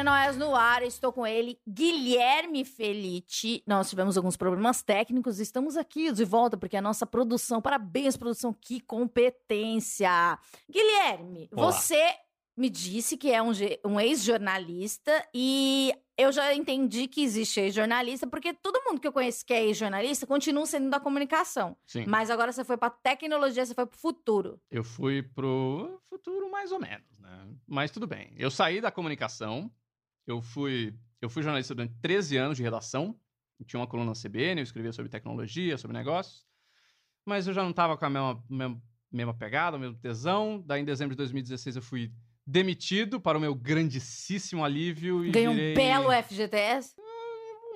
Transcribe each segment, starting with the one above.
Esquizofrenóias no ar, estou com ele, Guilherme Felite. Nós tivemos alguns problemas técnicos, estamos aqui de volta porque a nossa produção, parabéns produção, que competência. Guilherme, Olá. você me disse que é um, um ex-jornalista e eu já entendi que existe ex-jornalista porque todo mundo que eu conheço que é ex-jornalista continua sendo da comunicação. Sim. Mas agora você foi para tecnologia, você foi para o futuro. Eu fui pro futuro mais ou menos, né? Mas tudo bem. Eu saí da comunicação. Eu fui, eu fui jornalista durante 13 anos de redação. Eu tinha uma coluna na CBN, eu escrevia sobre tecnologia, sobre negócios. Mas eu já não estava com a mesma, mesma, mesma pegada, o mesmo tesão. Daí, em dezembro de 2016, eu fui demitido para o meu grandíssimo alívio e Ganhou virei um belo FGTS,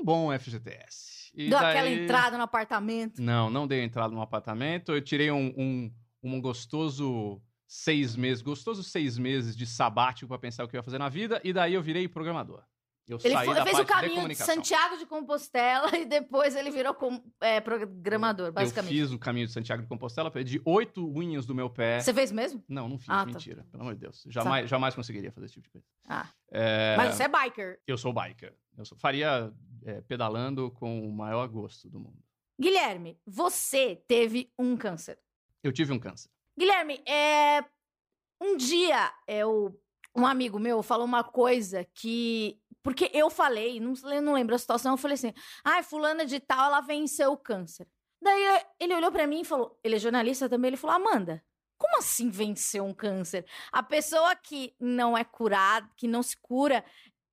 um bom FGTS. E deu daí- aquela entrada no apartamento. Não, não dei entrada no apartamento. Eu tirei um, um, um gostoso seis meses, gostoso seis meses de sabático para pensar o que eu ia fazer na vida, e daí eu virei programador. Eu Ele saí foi- fez o de caminho de comunicação. Santiago de Compostela e depois ele virou com, é, programador, Eu basicamente. fiz o caminho de Santiago de Compostela, perdi oito unhas do meu pé. Você fez mesmo? Não, não fiz, Ah, tá. mentira. Pelo amor de Deus. Jamais, jamais conseguiria fazer esse tipo de coisa. Ah. É, Mas você é biker. Eu sou biker. Eu sou- faria é, pedalando com o maior gosto do mundo. Guilherme, você teve um câncer. Eu tive um câncer. Guilherme, é... um dia eu... um amigo meu falou uma coisa que. Porque eu falei, não, não lembro a situação, eu falei assim: ai, fulana de tal, ela venceu o câncer. Daí ele olhou pra mim e falou: ele é jornalista também, ele falou: Amanda, como assim venceu um câncer? A pessoa que não é curada, que não se cura,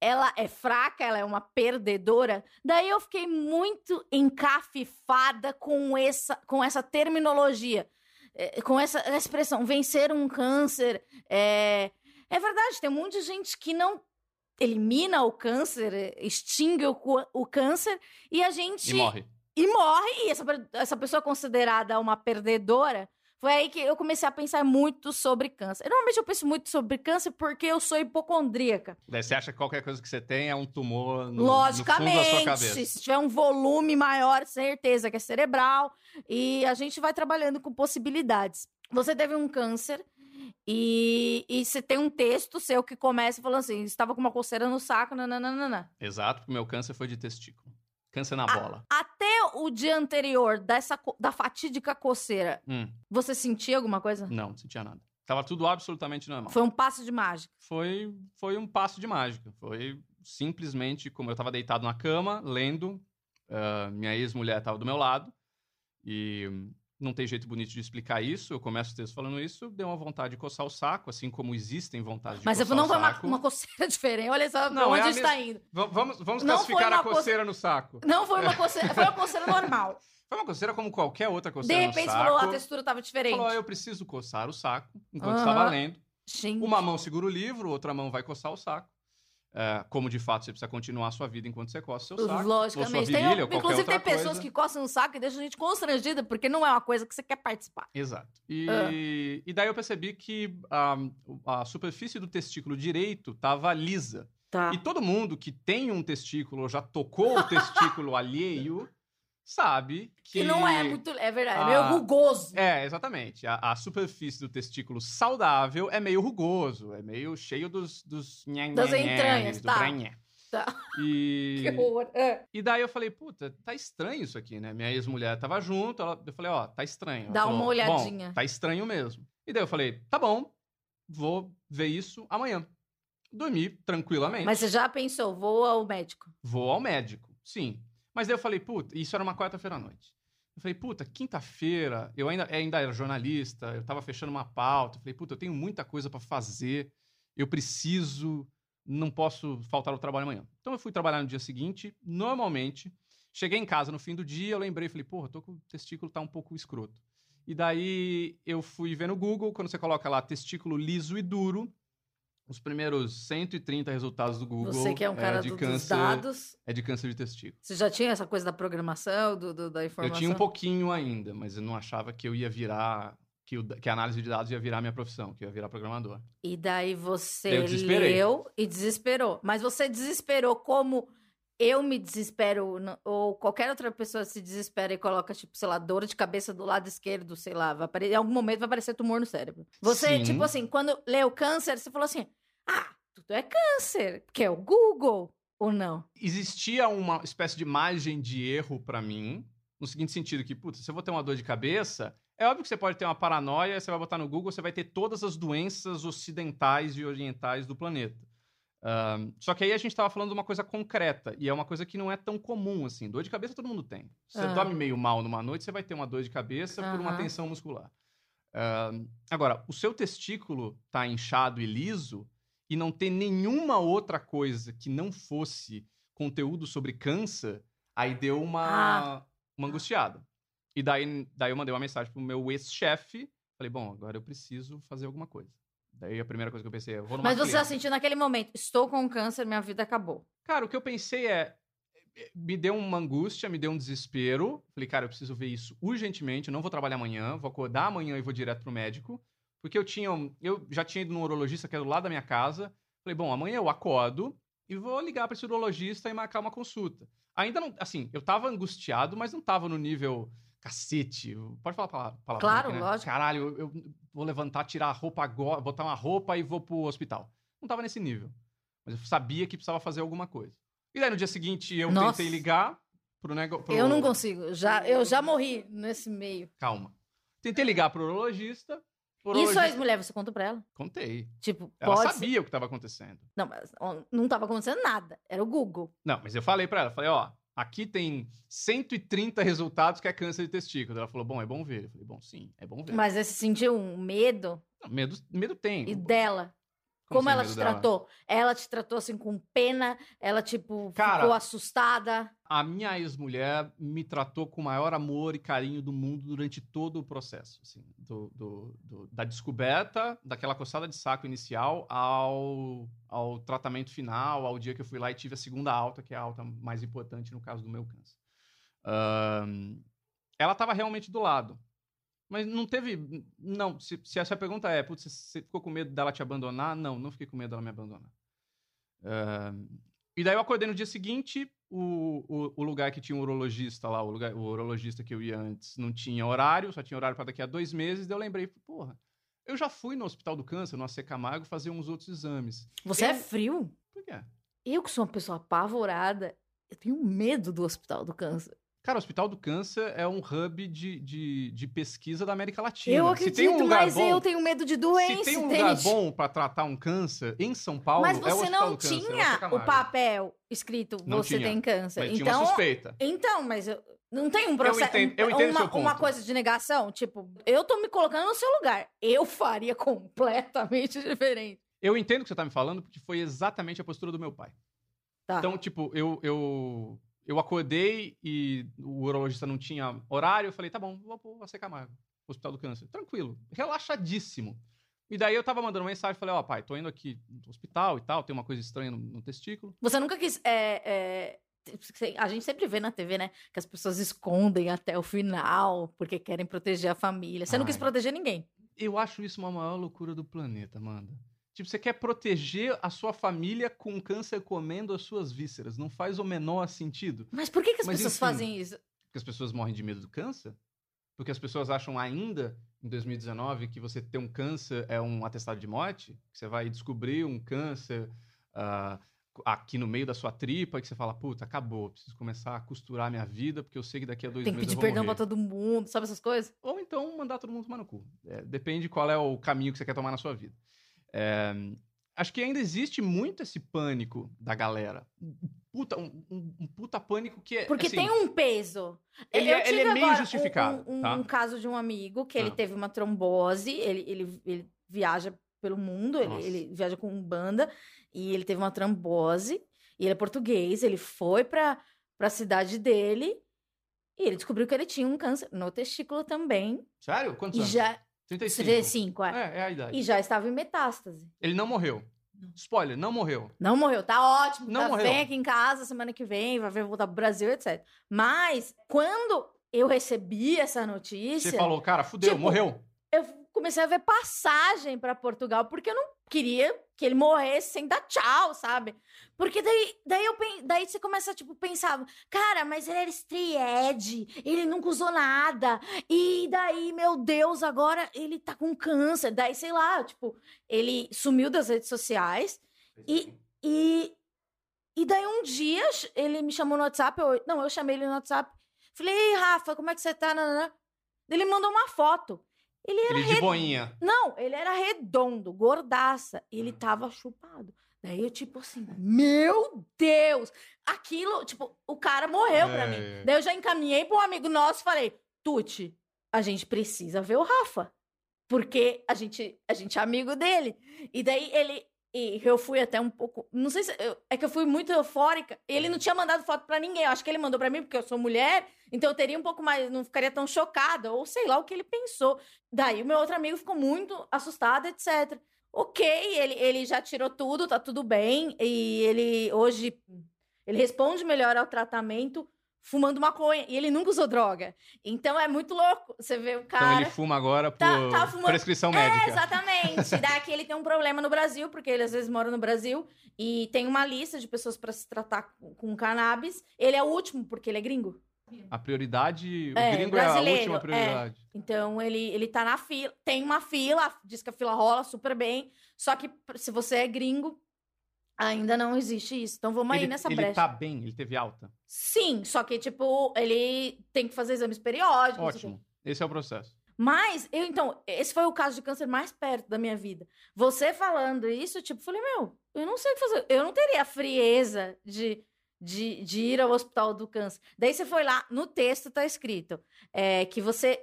ela é fraca, ela é uma perdedora. Daí eu fiquei muito encafifada com essa, com essa terminologia, eh, com essa expressão, vencer um câncer. É, é verdade, tem um monte de gente que não elimina o câncer, extingue o, o câncer, e a gente E morre. e morre, e essa, essa pessoa é considerada uma perdedora. Foi aí que eu comecei a pensar muito sobre câncer. Normalmente eu penso muito sobre câncer porque eu sou hipocondríaca. Daí você acha que qualquer coisa que você tem é um tumor no, no fundo Logicamente, da sua cabeça. se tiver um volume maior, certeza que é cerebral. E a gente vai trabalhando com possibilidades. Você teve um câncer e, e você tem um texto seu que começa falando assim: estava com uma coceira no saco, nananana. Exato, porque meu câncer foi de testículo. Câncer na Ah. bola. Até o dia anterior dessa, da fatídica coceira, Hum, você sentia alguma coisa? não, não sentia nada. Tava tudo absolutamente normal. Foi um passo de mágica. Foi, foi um passo de mágica. Foi simplesmente como eu tava deitado na cama, lendo. ah, minha ex-mulher tava do meu lado. E não tem jeito bonito de explicar isso. Eu começo o texto falando isso. Deu uma vontade de coçar o saco, assim como existem vontades de Mas coçar não o foi uma, saco. uma coceira diferente. Olha só Não, é onde a está mes- indo. Va- Vamos, vamos Não classificar foi a coceira no saco. Não foi uma coceira, foi uma coceira normal. Foi uma coceira como qualquer outra De coceira repente no você saco. falou, a textura estava diferente. Falou, "Ah, eu preciso coçar o saco enquanto estava lendo. Gente. Uma mão segura o livro, outra mão vai coçar o saco. É, como de fato você precisa continuar a sua vida enquanto você coça seu saco. Logicamente. Tem- virilha, qualquer inclusive, tem pessoas coisa. que coçam o saco e deixam a gente constrangida, porque não é uma coisa que você quer participar. Exato. E, Ah. e daí eu percebi que a, a superfície do testículo direito estava lisa. Tá. E todo mundo que tem um testículo ou já tocou o testículo alheio sabe que... Que não é muito. É verdade, é Ah, meio rugoso. É, exatamente. A, a superfície do testículo saudável é meio rugoso, é meio cheio dos... dos nhan, Das nhan, nhan, entranhas, do tá. branhé. Tá. E... Que horror. É. E daí eu falei, puta, tá estranho isso aqui, né? Minha ex-mulher tava junto, ela- eu falei, ó, tá estranho. Ela Dá falou, uma olhadinha. Tá estranho mesmo. E daí eu falei, tá bom, vou ver isso amanhã. Dormi tranquilamente. Mas você já pensou, vou ao médico. Vou ao médico, sim. Mas daí eu falei, puta, isso era uma quarta-feira à noite. Eu falei, puta, quinta-feira, eu ainda, ainda era jornalista, eu tava fechando uma pauta. Eu falei, puta, eu tenho muita coisa pra fazer, eu preciso, não posso faltar ao trabalho amanhã. Então eu fui trabalhar no dia seguinte, normalmente. Cheguei em casa no fim do dia, eu lembrei, falei, porra, tô com o testículo tá um pouco escroto. E daí eu fui ver no Google, quando você coloca lá testículo liso e duro, os primeiros 130 resultados do Google Você que é um cara de do- câncer, dados. é de câncer de testículo. Você já tinha essa coisa da programação, do, do- da Eu informação? tinha um pouquinho ainda, mas eu não achava que eu ia virar que, o- que a análise de dados ia virar minha profissão, que eu ia virar programador. E daí você Eu desesperei. leu e desesperou. Mas você desesperou como eu me desespero, ou qualquer outra pessoa se desespera e coloca, tipo, sei lá, dor de cabeça do lado esquerdo, sei lá, vai apare... em algum momento vai aparecer tumor no cérebro. Você, Sim. tipo assim, quando leu câncer, você falou assim: ah, tudo é câncer, que é o Google, ou não? Existia uma espécie de margem de erro pra mim, no seguinte sentido que, putz, se eu vou ter uma dor de cabeça, é óbvio que você pode ter uma paranoia, você vai botar no Google, você vai ter todas as doenças ocidentais e orientais do planeta. Só que aí a gente tava falando de uma coisa concreta, e é uma coisa que não é tão comum, assim. Dor de cabeça todo mundo tem. Se você Ah. dorme meio mal numa noite, você vai ter uma dor de cabeça por uma tensão muscular. Agora, o seu testículo tá inchado e liso, e não ter nenhuma outra coisa que não fosse conteúdo sobre câncer, aí deu uma, Ah. uma angustiada. E daí, daí eu mandei uma mensagem pro meu ex-chefe, falei, bom, agora eu preciso fazer alguma coisa. Daí a primeira coisa que eu pensei é, vou numa Mas você já sentiu naquele momento: estou com câncer, minha vida acabou. Cara, o que eu pensei é. Me deu uma angústia, me deu um desespero. Falei, cara, eu preciso ver isso urgentemente. Eu não vou trabalhar amanhã, vou acordar amanhã e vou direto pro médico. Porque eu tinha. Eu já tinha ido no urologista que é do lado da minha casa. Falei, bom, amanhã eu acordo e vou ligar para esse urologista e marcar uma consulta. Ainda não. Assim, eu tava angustiado, mas não tava no nível. Cacete, pode falar pala- palavra Claro, aqui, né? lógico. Caralho, eu, eu vou levantar, tirar a roupa agora, botar uma roupa e vou pro hospital. Não tava nesse nível. Mas eu sabia que precisava fazer alguma coisa. E daí no dia seguinte eu Nossa. tentei ligar pro negócio. Eu não consigo, já, eu já morri nesse meio. Calma. Tentei ligar pro urologista. O Isso urologista- aí, mulher, você conta pra ela? Contei. Tipo, Ela pode ser- sabia o que estava acontecendo. Não, mas não tava acontecendo nada. Era o Google. Não, mas eu falei pra ela, falei, ó, aqui tem 130 resultados que é câncer de testículo. Ela falou, bom, é bom ver. Eu falei, bom, sim, é bom ver. Mas você sentiu um medo? Não, medo, medo tem. E dela? Como, ela te dela? tratou? Ela te tratou assim com pena? Ela, tipo, Cara- ficou assustada? A minha ex-mulher me tratou com o maior amor e carinho do mundo durante todo o processo, assim, do, do- do- da descoberta, daquela coçada de saco inicial ao, ao tratamento final, ao dia que eu fui lá e tive a segunda alta, que é a alta mais importante no caso do meu câncer. Ela estava realmente do lado. Mas não teve. Não, se, se essa pergunta é, putz, você ficou com medo dela te abandonar? Não, não fiquei com medo dela me abandonar. Ahn, e daí eu acordei no dia seguinte, o, o, o lugar que tinha um urologista lá, o, lugar, o urologista que eu ia antes, não tinha horário, só tinha horário para daqui a dois meses. Daí eu lembrei, porra, eu já fui no Hospital do Câncer, no AC Camargo, fazer uns outros exames. Você é Eu- frio? Por quê? Eu, que sou uma pessoa apavorada, eu tenho medo do hospital do câncer. Cara, o Hospital do Câncer é um hub de, de, de pesquisa da América Latina. Eu Se acredito, tem um lugar mas bom, eu tenho medo de doença, Se tem um lugar bom para tratar um câncer em São Paulo, Mas é o você não do Câncer, é o tinha AC o Camargo. papel escrito Não você tinha. tem câncer. Mas tinha uma Então, suspeita. então, mas eu, não tem um processo, entendo- eu entendo uma, seu ponto. uma coisa de negação, tipo, eu tô me colocando no seu lugar. Eu faria completamente diferente. Eu entendo o que você tá me falando, porque foi exatamente a postura do meu pai. Tá. Então, tipo, eu, eu, eu acordei e o urologista não tinha horário. Eu falei, tá bom, vou pro AC Camargo, Hospital do Câncer. Tranquilo, relaxadíssimo. E daí eu tava mandando mensagem, falei, ó, pai, tô indo aqui no hospital e tal, tem uma coisa estranha no, no testículo. Você nunca quis. é, é, a gente sempre vê na TV, né? Que as pessoas escondem até o final porque querem proteger a família. Você não quis Ai. proteger ninguém. Eu acho isso uma maior loucura do planeta, Amanda. Tipo, você quer proteger a sua família com câncer comendo as suas vísceras. Não faz o menor sentido. Mas por que, que as Mas, pessoas enfim. fazem isso? Porque as pessoas morrem de medo do câncer? Porque as pessoas acham ainda, em 2019, que você ter um câncer é um atestado de morte? Que você vai descobrir um câncer ah, aqui no meio da sua tripa e que você fala, puta, acabou, preciso começar a costurar minha vida porque eu sei que daqui a dois Tem que meses pedir eu vou perdão morrer. pra todo mundo, sabe essas coisas? Ou então mandar todo mundo tomar no cu. É, depende qual é o caminho que você quer tomar na sua vida. É, acho que ainda existe muito esse pânico da galera. Um Puta, um, um- um puta pânico que é. Porque assim, tem um peso. Ele é- ele é meio justificado, Um, um- tá? um caso de um amigo que ele Ah. teve uma trombose, ele, ele, ele viaja pelo mundo, ele, ele viaja com banda, e ele teve uma trombose, e ele é português, ele foi pra, pra cidade dele, e ele descobriu que ele tinha um câncer no testículo também, Sério? Quantos e anos? já... 35. 35, é. É, é a idade. E já estava em metástase. Ele não morreu. Spoiler, não morreu. Não morreu, tá ótimo. Não tá, morreu. Vem aqui em casa semana que vem, vai ver voltar pro Brasil, etc. Mas, quando eu recebi essa notícia. Você falou, cara, fudeu, Tipo, morreu. Eu, comecei a ver passagem pra Portugal, porque eu não queria que ele morresse sem dar tchau, sabe? Porque daí, daí, eu, daí você começa, tipo, pensar, cara, mas ele era estreed, ele nunca usou nada, e daí, meu Deus, agora ele tá com câncer. Daí, sei lá, tipo, ele sumiu das redes sociais, e, e, e daí um dia ele me chamou no WhatsApp, eu, não, eu chamei ele no WhatsApp, falei, ei, Rafa, como é que você tá? Ele mandou uma foto. Ele era Ele de boinha. não, ele era redondo, gordaça. E ele tava chupado. Daí eu, tipo assim, meu Deus! Aquilo, tipo, o cara morreu pra É. mim. Daí eu já encaminhei pra um amigo nosso e falei: Tuti, a gente precisa ver o Rafa. Porque a gente, a gente é amigo dele. E daí ele. E eu fui até um pouco. Não sei se. eu- é que eu fui muito eufórica. Ele não tinha mandado foto pra ninguém. Eu acho que ele mandou pra mim porque eu sou mulher. Então eu teria um pouco mais. Não ficaria tão chocada. Ou sei lá o que ele pensou. Daí o meu outro amigo ficou muito assustado, etc. Ok, ele, ele já tirou tudo, tá tudo bem. E ele hoje. Ele responde melhor ao tratamento fumando maconha. E ele nunca usou droga. Então é muito louco. Você vê o cara. Então ele fuma agora por Tá- tá fumando- prescrição É, médica. exatamente. Daqui ele tem um problema no Brasil, porque ele às vezes mora no Brasil e tem uma lista de pessoas pra se tratar com, com cannabis. Ele é o último, porque ele é gringo. A prioridade, o É, gringo é a última é. prioridade. Então ele, ele tá na fila, tem uma fila, diz que a fila rola super bem. Só que se você é gringo, ainda não existe isso. Então vamos aí ele, nessa ele brecha. tá bem, ele teve alta. Sim, só que, tipo, ele tem que fazer exames periódicos. Ótimo. Esse é o processo. Mas, eu, então, esse foi o caso de câncer mais perto da minha vida. Você falando isso, tipo, falei, meu, eu não sei o que fazer. Eu não teria a frieza de, de, de ir ao hospital do câncer. Daí você foi lá, no texto tá escrito é, que você.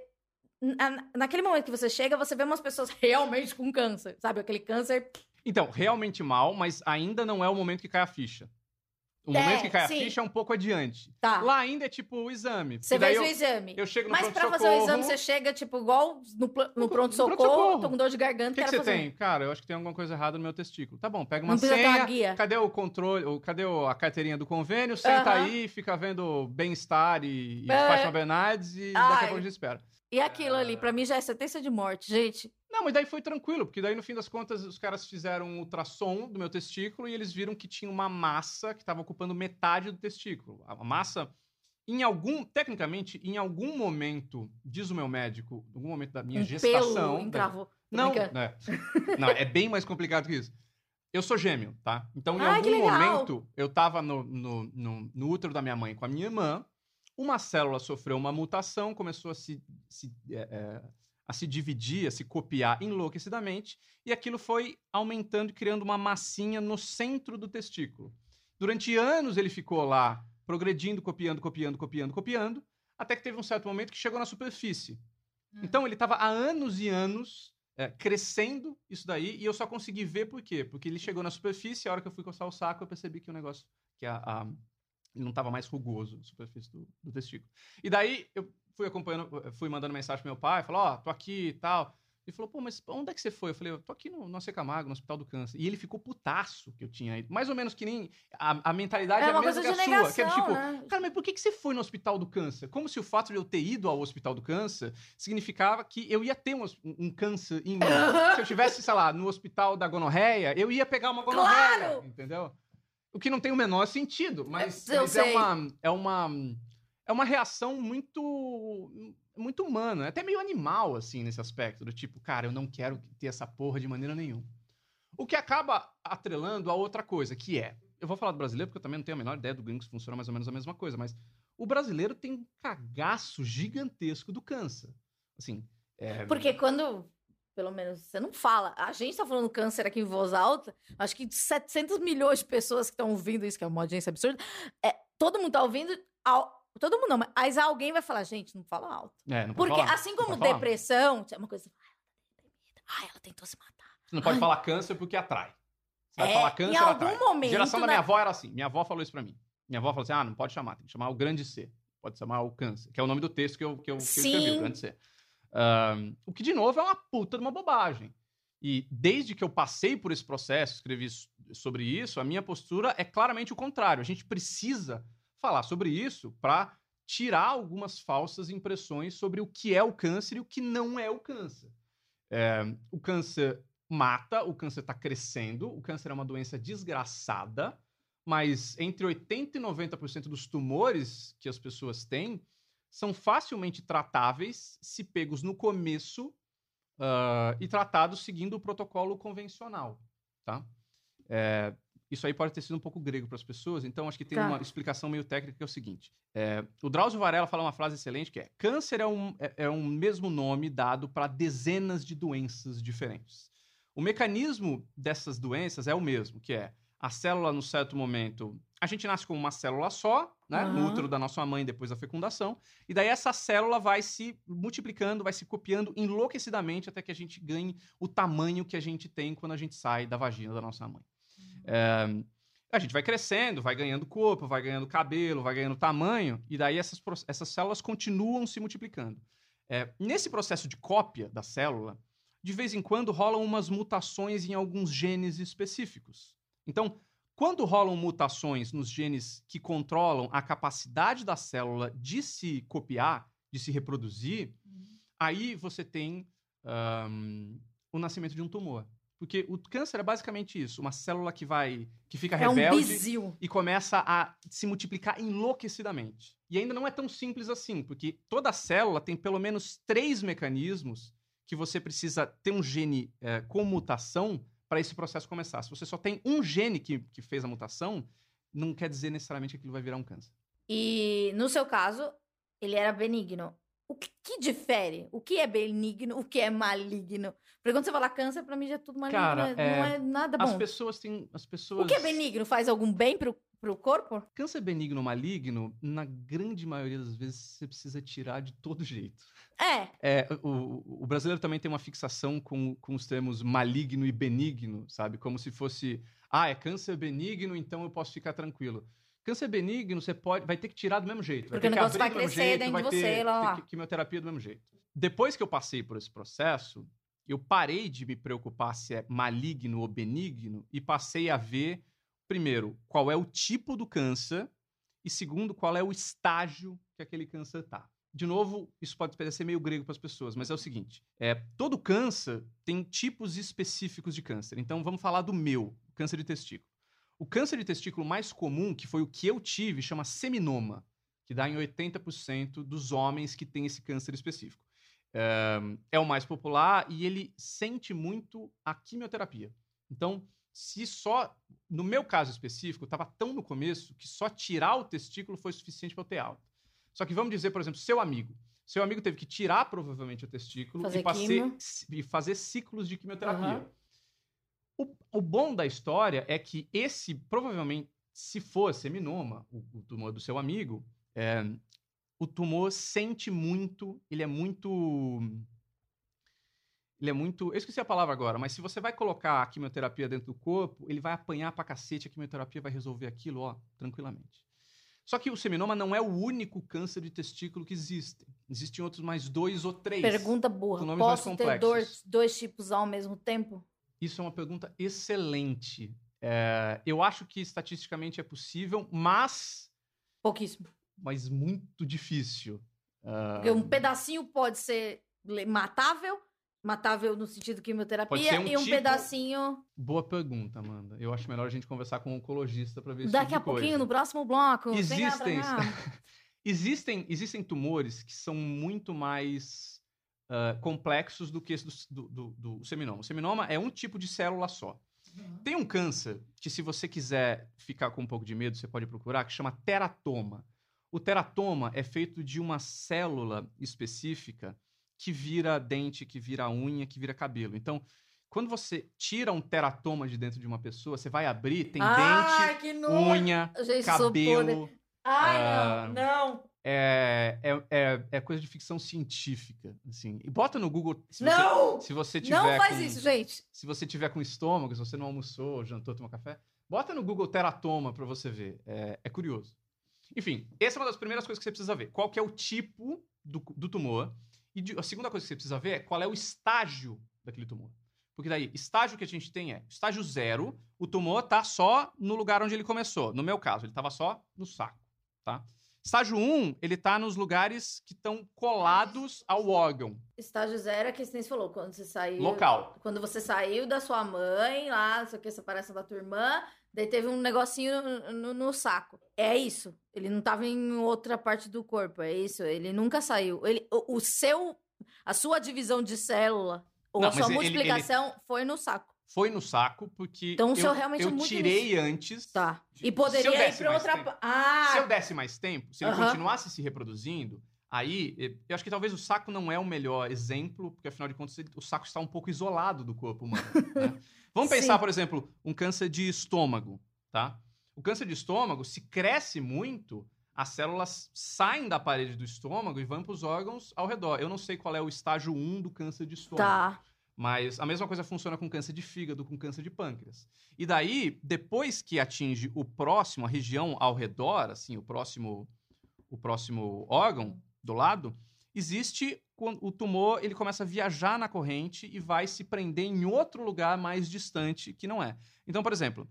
na- naquele momento que você chega, você vê umas pessoas realmente com câncer, sabe? Aquele câncer. Então, realmente mal, mas ainda não é o momento que cai a ficha. O É, momento que cai a sim. ficha é um pouco adiante. Tá. Lá ainda é tipo o exame. você fez o exame. eu chego no Mas pra fazer o exame, você chega, tipo, igual no, no pronto-socorro, pronto-socorro. tô com dor de O garganta, que, que quero você fazer. tem? Cara, eu acho que tem alguma coisa errada no meu testículo. Tá bom, pega uma Não ter uma senha. guia. Cadê o controle? o- Cadê o- a carteirinha do convênio? Senta Aham. aí, fica vendo bem-estar e, e É. Fátima Bernardes e daqui a Ai. pouco a gente espera. E aquilo ali, pra mim, já é sentença de morte, gente. Não, mas daí foi tranquilo, porque daí no fim das contas os caras fizeram um ultrassom do meu testículo e eles viram que tinha uma massa que estava ocupando metade do testículo. A massa, em algum, tecnicamente, em algum momento, diz o meu médico, em algum momento da minha um gestação. pelo encravou. Tô Não, brincando. é. não, é bem mais complicado que isso. Eu sou gêmeo, tá? Então, em Ai, algum momento, eu tava no, no, no, no útero da minha mãe com a minha irmã, uma célula sofreu uma mutação, começou a se, se, é, é, a se dividir, a se copiar enlouquecidamente, e aquilo foi aumentando e criando uma massinha no centro do testículo. Durante anos ele ficou lá, progredindo, copiando, copiando, copiando, copiando, até que teve um certo momento que chegou na superfície. Hum. Então ele estava há anos e anos é, crescendo isso daí, e eu só consegui ver por quê? Porque ele chegou na superfície, a hora que eu fui coçar o saco, eu percebi que o negócio, que a, a- não estava mais rugoso, a superfície do, do testículo. E daí eu fui acompanhando, fui mandando mensagem pro meu pai, falou, ó, tô aqui e tal. Ele falou, pô, mas onde é que você foi? Eu falei, eu tô aqui no, no AC Camargo, no Hospital do Câncer. E ele ficou putaço que eu tinha ido. Mais ou menos que nem. A, a mentalidade é, É a uma mesma coisa que a sua. Que é negação, tipo, né? Cara, mas por que, que você foi no Hospital do Câncer? Como se o fato de eu ter ido ao Hospital do Câncer significava que eu ia ter um, um câncer em mim. se eu tivesse, sei lá, no Hospital da Gonorreia, eu ia pegar uma gonorreia. Claro! Entendeu? O que não tem o menor sentido, mas, Eu mas é, uma, é uma é uma reação muito muito humana, até meio animal assim nesse aspecto do tipo, cara, eu não quero ter essa porra de maneira nenhuma. O que acaba atrelando a outra coisa, que é, eu vou falar do brasileiro porque eu também não tenho a menor ideia do gringo se funciona mais ou menos a mesma coisa, mas o brasileiro tem um cagaço gigantesco do câncer. Assim, é, Porque quando, pelo menos, você não fala. A gente tá falando câncer aqui em voz alta. Acho que 700 milhões de pessoas que estão ouvindo isso, que é uma audiência absurda. É, todo mundo tá ouvindo. Todo mundo não, mas alguém vai falar, gente, não fala alto. é, não pode Porque falar. assim como falar. depressão, é uma coisa. Ai, ela tá deprimida. Ai, ela tentou se matar. Você não pode Ai. falar câncer porque atrai. Você vai É, falar em câncer, algum atrai. momento Geração da na- minha avó era assim. Minha avó falou isso pra mim. Minha avó falou assim: ah, não pode chamar, tem que chamar o grande C. Pode chamar o câncer, que é o nome do texto que eu, que eu, que eu escrevi, o grande C. Ahn, o que, de novo, é uma puta de uma bobagem. E desde que eu passei por esse processo, escrevi sobre isso, a minha postura é claramente o contrário. A gente precisa falar sobre isso para tirar algumas falsas impressões sobre o que é o câncer e o que não é o câncer. É, o câncer mata, o câncer está crescendo, o câncer é uma doença desgraçada, mas entre 80% e 90% dos tumores que as pessoas têm são facilmente tratáveis se pegos no começo uh, e tratados seguindo o protocolo convencional, tá? É, isso aí pode ter sido um pouco grego para as pessoas, então acho que tem tá. uma explicação meio técnica que é o seguinte: é, o Drauzio Varela fala uma frase excelente que é: câncer é um, é, é um mesmo nome dado para dezenas de doenças diferentes. O mecanismo dessas doenças é o mesmo, que é a célula, no certo momento, a gente nasce com uma célula só, né? Uhum. No útero da nossa mãe depois da fecundação. E daí essa célula vai se multiplicando, vai se copiando enlouquecidamente até que a gente ganhe o tamanho que a gente tem quando a gente sai da vagina da nossa mãe. É, a gente vai crescendo, vai ganhando corpo, vai ganhando cabelo, vai ganhando tamanho, e daí essas, essas células continuam se multiplicando. É, nesse processo de cópia da célula, de vez em quando rolam umas mutações em alguns genes específicos. Então, quando rolam mutações nos genes que controlam a capacidade da célula de se copiar, de se reproduzir, uhum. aí você tem um, o nascimento de um tumor. Porque o câncer é basicamente isso, uma célula que vai que fica é rebelde um e começa a se multiplicar enlouquecidamente. E ainda não é tão simples assim, porque toda célula tem pelo menos três mecanismos que você precisa ter um gene é, com mutação para esse processo começar. Se você só tem um gene que, que fez a mutação, não quer dizer necessariamente que aquilo vai virar um câncer. E no seu caso, ele era benigno. O que, que, difere? O que é benigno? O que é maligno? Porque quando você fala câncer, pra mim já é tudo maligno. Cara, é, não é nada bom. As pessoas têm. As pessoas... O que é benigno? Faz algum bem pro, pro corpo? Câncer benigno ou maligno, na grande maioria das vezes, você precisa tirar de todo jeito. É. é o, o brasileiro também tem uma fixação com, com os termos maligno e benigno, sabe? Como se fosse. Ah, é câncer benigno, então eu posso ficar tranquilo. Câncer benigno, você pode, vai ter que tirar do mesmo jeito. Porque o negócio vai crescer jeito, dentro vai de você, ter, lá, lá. Ter quimioterapia do mesmo jeito. Depois que eu passei por esse processo, eu parei de me preocupar se é maligno ou benigno e passei a ver, primeiro, qual é o tipo do câncer e, segundo, qual é o estágio que aquele câncer está. De novo, isso pode parecer meio grego para as pessoas, mas é o seguinte: é, todo câncer tem tipos específicos de câncer. Então, vamos falar do meu, câncer de testículo. O câncer de testículo mais comum, que foi o que eu tive, chama seminoma, que dá em 80% dos homens que têm esse câncer específico. É, é o mais popular e ele sente muito a quimioterapia. Então, se só. No meu caso específico, estava tão no começo que só tirar o testículo foi suficiente para eu ter alta. Só que vamos dizer, por exemplo, seu amigo. Seu amigo teve que tirar provavelmente o testículo fazer e, e, fazer ciclos de quimioterapia. Uhum. O, o bom da história é que esse, provavelmente, se for seminoma, o, o tumor do seu amigo, é, o tumor sente muito, ele é muito. Ele é muito. Eu esqueci a palavra agora, mas se você vai colocar a quimioterapia dentro do corpo, ele vai apanhar pra cacete, a quimioterapia vai resolver aquilo, ó, tranquilamente. Só que o seminoma não é o único câncer de testículo que existe. Existem outros mais dois ou três. Pergunta burra. Posso ter dois, dois tipos ao mesmo tempo? Isso é uma pergunta excelente. É, eu acho que estatisticamente é possível, mas. Pouquíssimo. Mas muito difícil. Porque um pedacinho pode ser matável, matável no sentido quimioterapia, um e um tipo... pedacinho. Boa pergunta, Amanda. Eu acho melhor a gente conversar com um oncologista para ver Daqui tipo a pouquinho, coisa. no próximo bloco. Existem. existem, existem tumores que são muito mais uh, complexos do que esse do, do, do, do, seminoma. O seminoma é um tipo de célula só. Uhum. Tem um câncer que, se você quiser ficar com um pouco de medo, você pode procurar, que chama teratoma. O teratoma é feito de uma célula específica que vira dente, que vira unha, que vira cabelo. Então, quando você tira um teratoma de dentro de uma pessoa, você vai abrir, tem Ai, dente, unha, cabelo. Ai, uh, não, não é, é, é, é, coisa de ficção científica, assim. E bota no Google se não! Você, se você tiver Não faz com, isso, gente! Se você tiver com estômago, se você não almoçou, jantou, tomou café, bota no Google teratoma para você ver. É, é, curioso. Enfim, essa é uma das primeiras coisas que você precisa ver. Qual que é o tipo do, do tumor. E de, a segunda coisa que você precisa ver é qual é o estágio daquele tumor. Porque daí, estágio que a gente tem é estágio zero, o tumor tá só no lugar onde ele começou. No meu caso, ele estava só no saco, tá? Estágio 1, ele tá nos lugares que estão colados ao órgão, Estágio zero é que você falou, quando você saiu. local. Quando você saiu da sua mãe, lá, não sei o que, separação da tua irmã, daí teve um negocinho no, no- no saco. É isso. Ele não tava em outra parte do corpo, é isso. Ele nunca saiu. Ele, o, o seu. A sua divisão de célula, ou Não, a sua mas ele- multiplicação, foi no saco. Foi no saco, porque Então, eu, realmente eu é tirei antes. Tá. E poderia ir mais outra. tempo- Ah! Se eu desse mais tempo, se ele continuasse se reproduzindo, aí eh, eu acho que talvez o saco não é o melhor exemplo, porque afinal de contas o saco está um pouco isolado do corpo humano. né? Vamos pensar, Sim. por exemplo, um câncer de estômago, tá? O câncer de estômago, se cresce muito, as células saem da parede do estômago e vão para os órgãos ao redor. Eu não sei qual é o estágio 1 do câncer de estômago. Tá. Mas a mesma coisa funciona com câncer de fígado, com câncer de pâncreas. E daí, depois que atinge o próximo, a região ao redor, assim, o próximo, o próximo órgão do lado, existe quando o tumor, ele começa a viajar na corrente e vai se prender em outro lugar mais distante que não é. Então, por exemplo,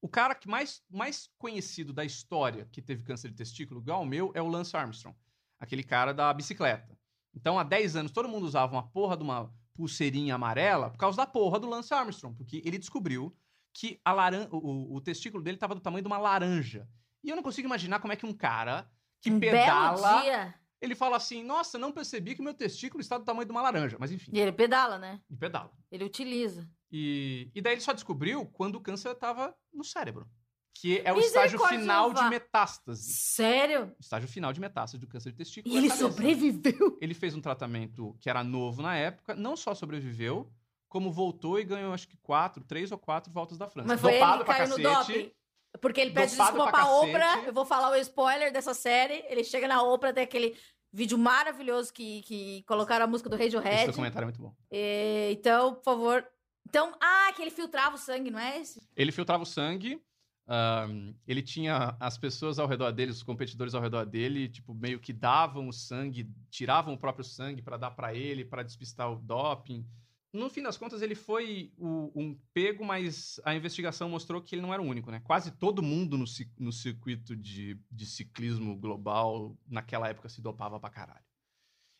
o cara que mais, mais conhecido da história que teve câncer de testículo, igual o meu, é o Lance Armstrong, aquele cara da bicicleta. Então, há 10 anos, todo mundo usava uma porra de uma pulseirinha amarela por causa da porra do Lance Armstrong, porque ele descobriu que a laran o, o testículo dele estava do tamanho de uma laranja. E eu não consigo imaginar como é que um cara que um pedala, ele fala assim: "Nossa, não percebi que meu testículo está do tamanho de uma laranja". Mas enfim, E ele pedala, né? e pedala. Ele utiliza. E, e daí ele só descobriu quando o câncer estava no cérebro, que é o estágio final de metástase. Sério? Estágio final de metástase do câncer de testículo. E ele cabeça. sobreviveu. Ele fez um tratamento que era novo na época, não só sobreviveu, como voltou e ganhou acho que quatro, três ou quatro voltas da França. Mas foi ele Dopado que pra caiu no cacete. doping. Porque ele pede desculpa pra pra. Oprah. Eu vou falar o spoiler dessa série. Ele chega na Oprah, tem aquele vídeo maravilhoso que, que colocaram a música do Esse Radiohead. documentário é muito bom. E, então, por favor. Então, ah, que ele filtrava o sangue, não é esse? Ele filtrava o sangue, ahn, ele tinha as pessoas ao redor dele, os competidores ao redor dele, tipo, meio que davam o sangue, tiravam o próprio sangue pra dar pra ele, pra despistar o doping. No fim das contas, ele foi o- um pego, mas a investigação mostrou que ele não era o único, né? Quase todo mundo no, no circuito de, de ciclismo global naquela época se dopava pra caralho.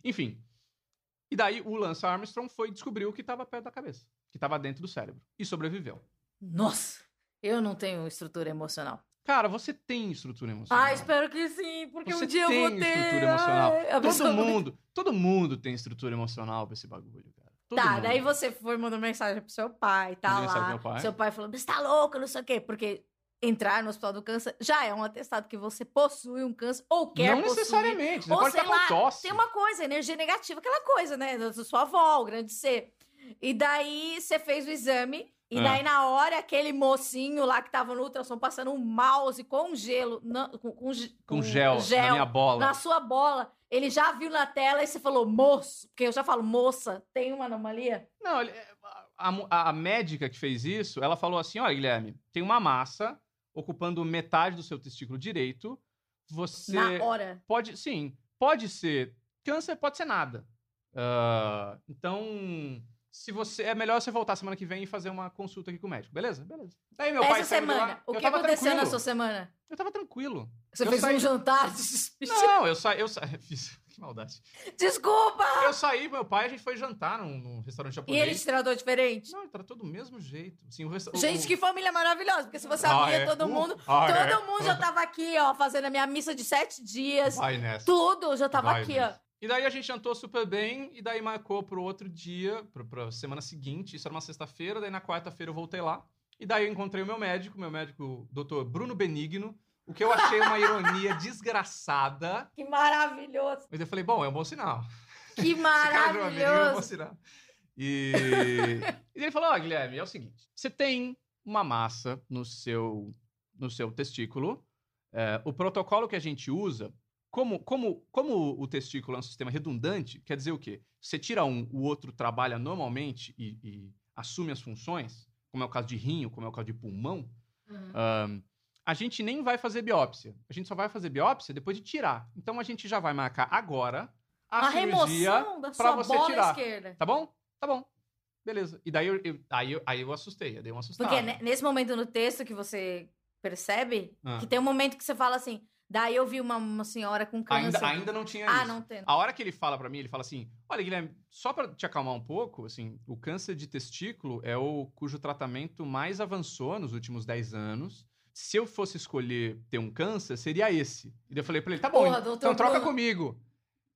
Enfim. E daí o Lance Armstrong foi e descobriu que estava perto da cabeça, que estava dentro do cérebro, e sobreviveu. Nossa, eu não tenho estrutura emocional. Cara, você tem estrutura emocional. Ah, espero que sim, porque Você um dia eu tem vou ter. estrutura emocional. Ai, Todo mundo, todo mundo tem estrutura emocional pra esse bagulho, cara. Todo Tá, mundo. daí você foi mandando mensagem pro seu pai, tá Mandei lá. pro meu pai. Seu pai falou, você tá louco, não sei o quê. Porque entrar no hospital do câncer já é um atestado que você possui um câncer ou quer Não possuir. necessariamente. Você Ou pode sei estar com tosse. Tem uma coisa, energia negativa, aquela coisa, né? Da sua avó, o grande C. E daí você fez o exame. E Ah. daí, na hora, aquele mocinho lá que tava no ultrassom passando um mouse com gelo. não, com, com, Com gel, na minha bola. na sua bola. Ele já viu na tela e você falou, moço, porque eu já falo, moça, tem uma anomalia? Não, a, a- médica que fez isso, ela falou assim: olha, Guilherme, tem uma massa ocupando metade do seu testículo direito. Você Na hora. pode, sim, pode ser câncer, pode ser nada. Ah, então, se você é melhor você voltar semana que vem e fazer uma consulta aqui com o médico, beleza? Beleza. Daí meu pai Essa saiu de lá, semana, o que aconteceu na tranquilo. sua semana? Eu tava tranquilo. Você Eu fez saí- um jantar? Não, eu saí, eu saí, fiz, que maldade. Desculpa! Eu saí com meu pai, a gente foi jantar num, num restaurante E japonês. ele te tratou diferente? Não, ele tratou do mesmo jeito. Assim, o resta- Gente, o- que família maravilhosa, porque se você Ah, abria é? todo Uh, mundo, ah, todo é? mundo já tava aqui, ó, fazendo a minha missa de sete dias. Vai nessa. Tudo já tava Vai aqui, nessa. ó. E daí a gente jantou super bem, e daí marcou pro outro dia, pro, pra semana seguinte, isso era uma sexta-feira, daí na quarta-feira eu voltei lá. E daí eu encontrei o meu médico, meu médico, doutor Bruno Benigno, o que eu achei uma ironia desgraçada. Que maravilhoso. Mas eu falei, bom, é um bom sinal. Que amigo é um bom maravilhoso. sinal. E... e ele falou, ó, Guilherme, é o seguinte, você tem uma massa no seu, no seu testículo, é, o protocolo que a gente usa, como, como, como o testículo é um sistema redundante, quer dizer o quê? Você tira um, o outro trabalha normalmente e, e assume as funções, como é o caso de rim, como é o caso de pulmão, Uhum. Ahn, a gente nem vai fazer biópsia. A gente só vai fazer biópsia depois de tirar. Então a gente já vai marcar agora a, A cirurgia, remoção da pra sua você bola tirar. esquerda. tá bom? Tá bom. Beleza. E daí eu, eu- aí, eu, aí eu assustei, eu dei uma assustada. Porque ne- nesse momento no texto que você percebe, Ah. que tem um momento que você fala assim, Daí eu vi uma, uma senhora com câncer. Ainda, ainda não tinha ah, isso. não tem. A hora que ele fala pra mim, ele fala assim: Olha, Guilherme, só pra te acalmar um pouco, assim, o câncer de testículo é o cujo tratamento mais avançou nos últimos 10 anos. Se eu fosse escolher ter um câncer, seria esse. E daí eu falei pra ele: Tá bom, Porra, doutor então troca comigo.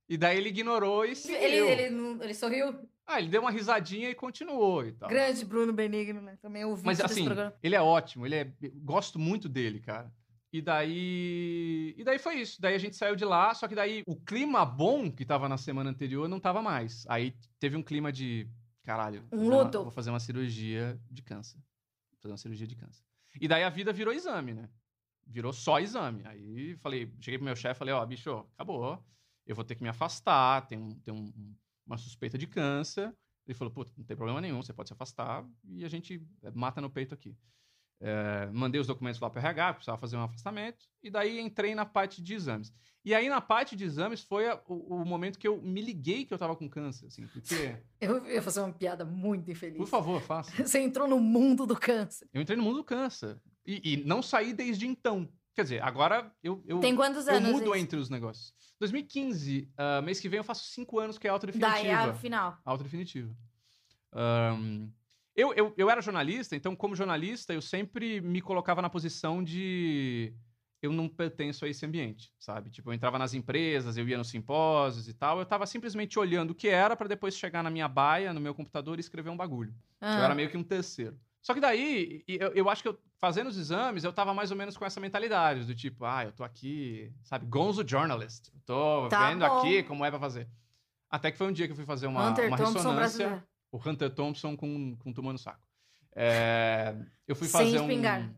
E daí ele ignorou e seguiu. Ele, ele, ele sorriu? Ah, ele deu uma risadinha e continuou e tal. Grande Bruno Benigno, né? Também ouvi Mas assim, programa. ele é ótimo, ele é. Gosto muito dele, cara. E daí. E daí foi isso. Daí a gente saiu de lá, só que daí o clima bom que tava na semana anterior não tava mais. Aí teve um clima de. Caralho. Um luto. Vou fazer uma cirurgia de câncer. Vou fazer uma cirurgia de câncer. E daí a vida virou exame, né? Virou só exame. Aí falei, cheguei pro meu chefe e falei, ó, bicho, acabou. Eu vou ter que me afastar, tem, um, tem um- uma suspeita de câncer. Ele falou, puta, não tem problema nenhum, você pode se afastar e a gente eh, mata no peito aqui. É, mandei os documentos lá para RH, precisava fazer um afastamento, e daí entrei na parte de exames. E aí, na parte de exames, foi a- o, o momento que eu me liguei que eu tava com câncer, assim, porque... Eu ia fazer uma piada muito infeliz. Por favor, faça. Você entrou no mundo do câncer. Eu entrei no mundo do câncer. E, e não saí desde então. Quer dizer, agora eu, eu, Tem quantos eu anos? mudo isso? entre os negócios. 2015, ah, mês que vem eu faço cinco anos que é auto Daí definitiva. a final. Autodefinitivo. Ahn, eu, eu, eu era jornalista, então, como jornalista, eu sempre me colocava na posição de. Eu não pertenço a esse ambiente, sabe? Tipo, eu entrava nas empresas, eu ia nos simpósios e tal, eu tava simplesmente olhando o que era para depois chegar na minha baia, no meu computador e escrever um bagulho. Eu Ah. era meio que um terceiro. Só que daí, eu, eu acho que eu, fazendo os exames, eu tava mais ou menos com essa mentalidade, do tipo, ah, eu tô aqui, sabe, gonzo journalist. Eu tô Tá vendo bom. aqui como é pra fazer. Até que foi um dia que eu fui fazer uma, Hunter uma Thompson ressonância. brasileiro. O Hunter Thompson com, com tumor no saco. É, eu fui Sem fazer um, espingarda.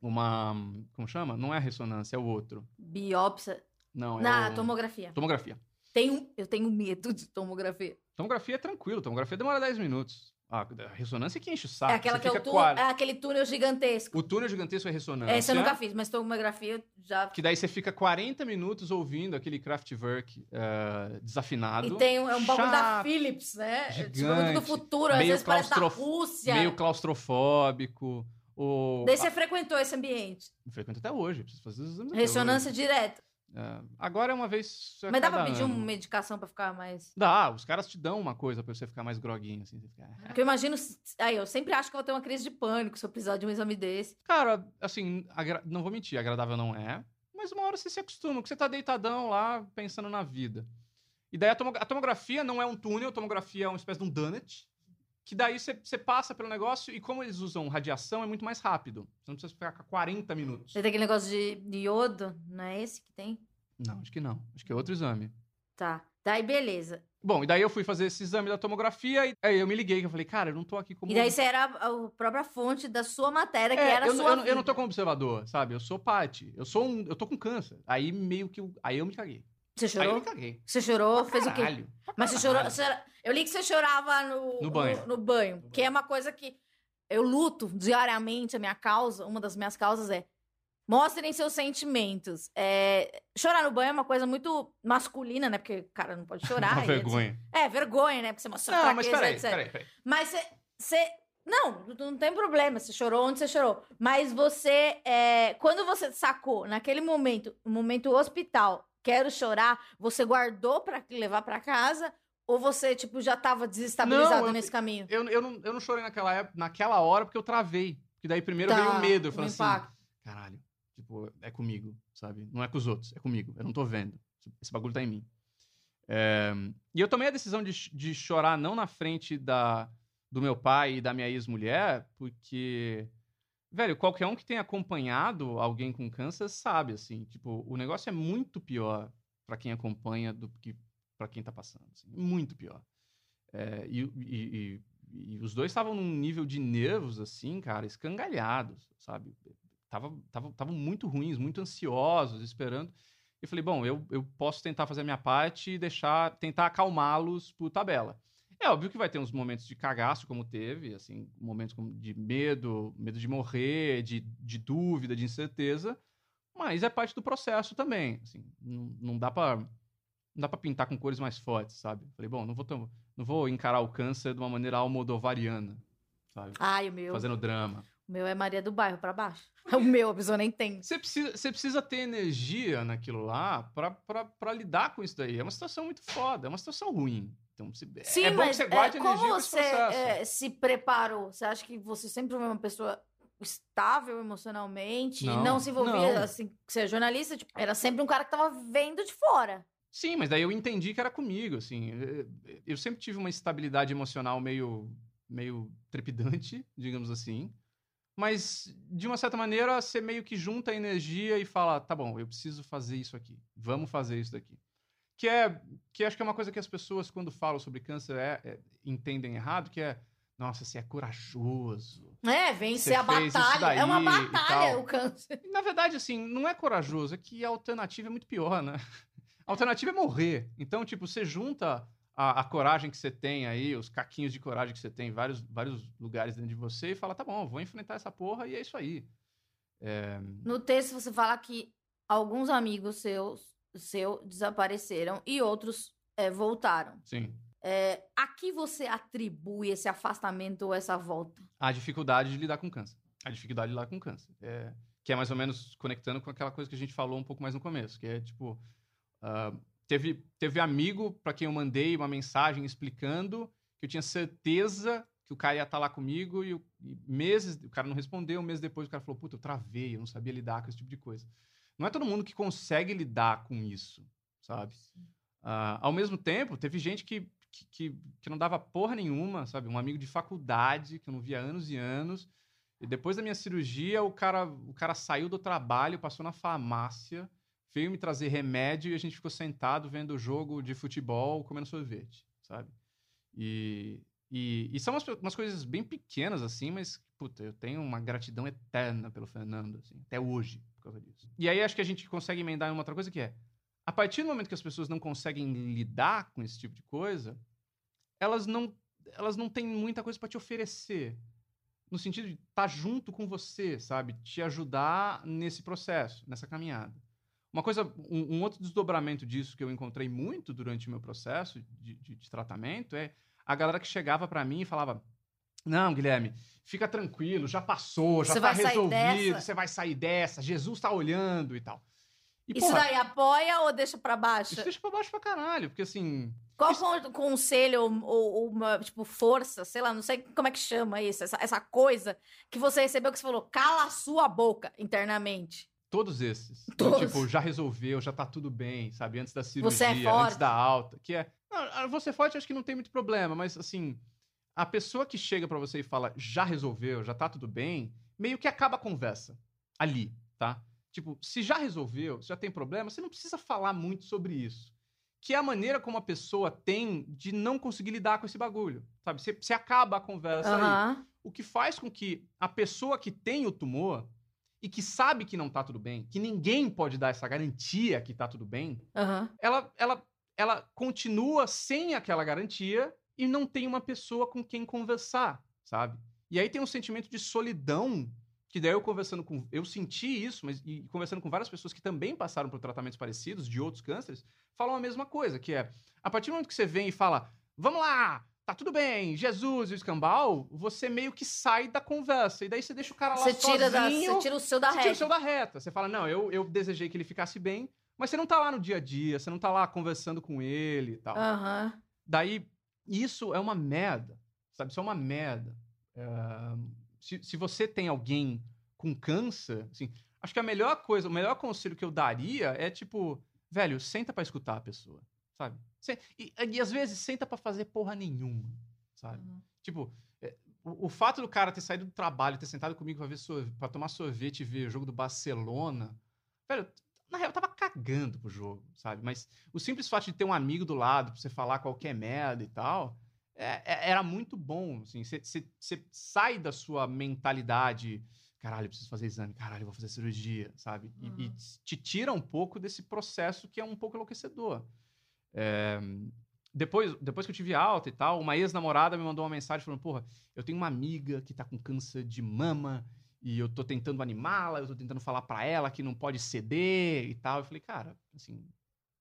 uma. Como chama? Não é ressonância, é o outro. Biópsia. Não, é Na o- tomografia. tomografia. Tenho, eu tenho medo de tomografia. Tomografia é tranquilo, tomografia demora 10 minutos. Ah, a ressonância é que enche o saco. é, aquela que é, o tu- é aquele túnel gigantesco. O túnel gigantesco é ressonância. Essa eu nunca fiz, mas tomografia já. Que daí você fica 40 minutos ouvindo aquele Kraftwerk eh, desafinado. E tem um, é um bagulho da Philips, né? Tipo, gigante, muito do futuro, às meio vezes parece da claustrof- Rússia. Meio claustrofóbico. O... Daí você frequentou esse ambiente. Frequento até hoje, preciso fazer os exames Ressonância direta. É, agora é uma vez. Mas dá pra pedir ano. uma medicação pra ficar mais. Dá, os caras te dão uma coisa pra você ficar mais groguinho, assim. Fica... Porque eu imagino. Aí, eu sempre acho que eu vou ter uma crise de pânico se eu precisar de um exame desse. Cara, assim, agra- não vou mentir, agradável não é. Mas uma hora você se acostuma, que você tá deitadão lá, pensando na vida. E daí a tomografia não é um túnel, a tomografia é uma espécie de um donut. Que daí você passa pelo negócio e como eles usam radiação, é muito mais rápido. Você não precisa ficar com 40 minutos. Você tem aquele negócio de iodo, não é esse que tem? Não, acho que não. Acho que é outro exame. Tá. Daí, beleza. Bom, e daí eu fui fazer esse exame da tomografia e aí eu me liguei, que eu falei, cara, eu não tô aqui como... E daí você era a própria fonte da sua matéria, que É, era a eu, sua eu, não- eu não vida. tô como observador, sabe? Eu sou parte. Eu sou um. Eu tô com câncer. Aí meio que. eu- Aí eu me caguei. Você Aí eu chorou? caguei. Você chorou? Pra Fez o quê? caralho. Mas você caralho. chorou. você- eu li que você chorava no, No banho. No, no banho. Que é uma coisa que eu luto diariamente. A minha causa, uma das minhas causas é mostrem seus sentimentos. É, chorar no banho é uma coisa muito masculina, né? Porque o cara não pode chorar. Uma vergonha. É, vergonha, né? Porque você mostra Não, mas peraí, etc. peraí, peraí. Mas você. você- Não, não tem problema. Você chorou onde você chorou. Mas você. é, quando você sacou, naquele momento, no momento hospital, quero chorar, você guardou pra levar pra casa? Ou você, tipo, já tava desestabilizado Não, eu- nesse caminho? Eu, eu, não, eu não chorei naquela, época, naquela hora porque eu travei. Porque daí primeiro Tá, veio o medo. Eu falei assim, impacto. caralho, tipo, é comigo, sabe? Não é com os outros, é comigo. Eu não tô vendo. Esse bagulho tá em mim. É, E eu tomei a decisão de, de chorar não na frente da, do meu pai e da minha ex-mulher, porque, velho, qualquer um que tenha acompanhado alguém com câncer sabe, assim, tipo, o negócio é muito pior pra quem acompanha do que pra quem tá passando. assim, muito pior. É, e, e- e- e os dois estavam num nível de nervos, assim, cara, escangalhados, sabe? Tava- tava- muito ruins, muito ansiosos, esperando. E falei, bom, eu, eu posso tentar fazer a minha parte e deixar, tentar acalmá-los por tabela. É óbvio que vai ter uns momentos de cagaço, como teve, assim, momentos de medo, medo de morrer, de, de dúvida, de incerteza, mas é parte do processo também, assim, não, não dá pra não dá pra pintar com cores mais fortes, sabe? Falei, bom, não vou, não vou encarar o câncer de uma maneira almodovariana, sabe? Ai, o meu. Fazendo drama. O meu é Maria do Bairro pra baixo. O meu, a pessoa nem tem. Você precisa, você precisa ter energia naquilo lá pra lidar com isso daí. É uma situação muito foda, é uma situação ruim. Então, se, Sim, é bom mas que você é, guarde como energia esse você é, se preparou? Você acha que você sempre foi uma pessoa estável emocionalmente Não, e não se envolvia, não. assim, você é jornalista, tipo, era sempre um cara que tava vendo de fora. Sim, mas daí eu entendi que era comigo, assim. Eu- Eu sempre tive uma estabilidade emocional meio, meio trepidante, digamos assim. Mas, de uma certa maneira, você meio que junta a energia e fala, tá bom, eu preciso fazer isso aqui. Vamos fazer isso daqui. Que é, que acho que é uma coisa que as pessoas, quando falam sobre câncer, é- é- entendem errado, que é, nossa, você é corajoso. É, vencer a batalha. É uma batalha tal. o câncer. Na verdade, assim, não é corajoso, é que a alternativa é muito pior, né? A alternativa é morrer. Então, tipo, você junta a, a coragem que você tem aí, os caquinhos de coragem que você tem em vários, vários lugares dentro de você e fala, tá bom, vou enfrentar essa porra e é isso aí. É, No texto você fala que alguns amigos seus seu desapareceram e outros é, voltaram. sim. É, a que você atribui esse afastamento ou essa volta? A dificuldade de lidar com câncer. A dificuldade de lidar com câncer. É, que é mais ou menos conectando com aquela coisa que a gente falou um pouco mais no começo, que é tipo. ah, teve, teve amigo para quem eu mandei uma mensagem explicando que eu tinha certeza que o cara ia estar lá comigo e, o- e meses. O cara não respondeu, um mês depois o cara falou: Puta, eu travei, eu não sabia lidar com esse tipo de coisa. Não é todo mundo que consegue lidar com isso, sabe? Ah, ao mesmo tempo, teve gente que, que, que, que não dava porra nenhuma, sabe? Um amigo de faculdade que eu não via há anos e anos. E depois da minha cirurgia, o cara, o cara saiu do trabalho, passou na farmácia, veio me trazer remédio e a gente ficou sentado vendo o jogo de futebol, comendo sorvete, sabe? E, e, e são umas, umas coisas bem pequenas, assim, mas, puta, eu tenho uma gratidão eterna pelo Fernando, assim, até hoje, por causa disso. E aí acho que a gente consegue emendar em uma outra coisa que é, a partir do momento que as pessoas não conseguem lidar com esse tipo de coisa, elas não, elas não têm muita coisa para te oferecer. No sentido de estar junto com você, sabe? Te ajudar nesse processo, nessa caminhada. Uma coisa, um, um outro desdobramento disso que eu encontrei muito durante o meu processo de, de- de tratamento é a galera que chegava para mim e falava: Não, Guilherme, fica tranquilo, já passou, já Você tá resolvido, dessa." você vai sair dessa, Jesus tá olhando e tal. E, Isso porra, daí apoia ou deixa pra baixo? isso deixa pra baixo pra caralho, porque assim. Qual isso- con- conselho ou, ou- ou uma, tipo, força, sei lá, não sei como é que chama isso, essa, essa coisa que você recebeu que você falou, cala a sua boca internamente. Todos esses. Todos. Tipo, já resolveu, já tá tudo bem, sabe? Antes da cirurgia, Você é antes forte. da alta. Que é. Não, você forte, acho que não tem muito problema, mas assim, a pessoa que chega pra você e fala, já resolveu, já tá tudo bem, meio que acaba a conversa. Ali, tá? Tipo, se já resolveu, se já tem problema, você não precisa falar muito sobre isso. Que é a maneira como a pessoa tem de não conseguir lidar com esse bagulho, sabe? Você, você acaba a conversa aí. Aham. O que faz com que a pessoa que tem o tumor e que sabe que não tá tudo bem, que ninguém pode dar essa garantia que tá tudo bem, Aham. ela, ela, ela continua sem aquela garantia e não tem uma pessoa com quem conversar, sabe? E aí tem um sentimento de solidão que daí eu conversando com eu senti isso, mas e conversando com várias pessoas que também passaram por tratamentos parecidos de outros cânceres, falam a mesma coisa, que é a partir do momento que você vem e fala: "Vamos lá, tá tudo bem, Jesus e o escambau", você meio que sai da conversa e daí você deixa o cara lá Você tira, da, sozinho. você tira o seu da Você tira o reta. seu da reta. Você fala, não, eu, eu desejei que ele ficasse bem, mas você não tá lá no dia a dia, você não tá lá conversando com ele e tal. Aham. Daí, isso é uma merda, sabe? Isso é uma merda. É, se, se você tem alguém com câncer, assim, acho que a melhor coisa, o melhor conselho que eu daria é tipo, velho, senta pra escutar a pessoa, sabe? E, e às vezes senta pra fazer porra nenhuma, sabe? Uhum. Tipo, é, o, o fato do cara ter saído do trabalho, ter sentado comigo pra, ver sorve- pra tomar sorvete e ver o jogo do Barcelona. Velho, na real, eu tava cagando pro jogo, sabe? Mas o simples fato de ter um amigo do lado pra você falar qualquer merda e tal, é- é- era muito bom. Assim, você, sai da sua mentalidade. Caralho, eu preciso fazer exame, caralho, eu vou fazer cirurgia, sabe? E, e Uhum. te tira um pouco desse processo que é um pouco enlouquecedor. É, depois, depois que eu tive alta e tal, uma ex-namorada me mandou uma mensagem falando: Porra, eu tenho uma amiga que tá com câncer de mama e eu tô tentando animá-la, eu tô tentando falar pra ela que não pode ceder e tal. Eu falei: Cara, assim,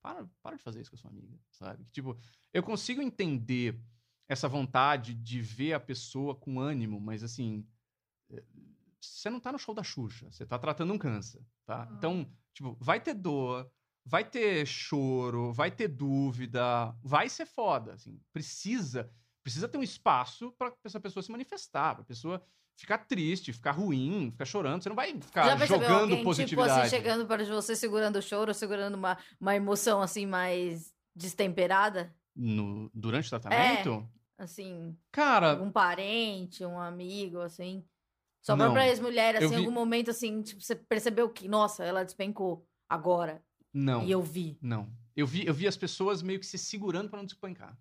para, para de fazer isso com a sua amiga, sabe? Que, tipo, eu consigo entender essa vontade de ver a pessoa com ânimo, mas assim. eh, você não tá no show da Xuxa, você tá tratando um câncer, tá? Ah. Então, tipo, vai ter dor, vai ter choro, vai ter dúvida, vai ser foda, assim. Precisa, precisa ter um espaço para essa pessoa se manifestar, pra pessoa ficar triste, ficar ruim, ficar chorando. Você não vai ficar jogando alguém, positividade. tipo assim, chegando de você, segurando o choro, segurando uma, uma emoção, assim, mais destemperada? No, durante o tratamento? Assim, Cara, algum parente, um amigo, assim. Sua Não. própria ex-mulher, assim, em vi- algum momento, assim, tipo, você percebeu que, nossa, ela despencou agora. Não. E eu vi. Não. Eu vi, eu vi as pessoas meio que se segurando pra não despancar.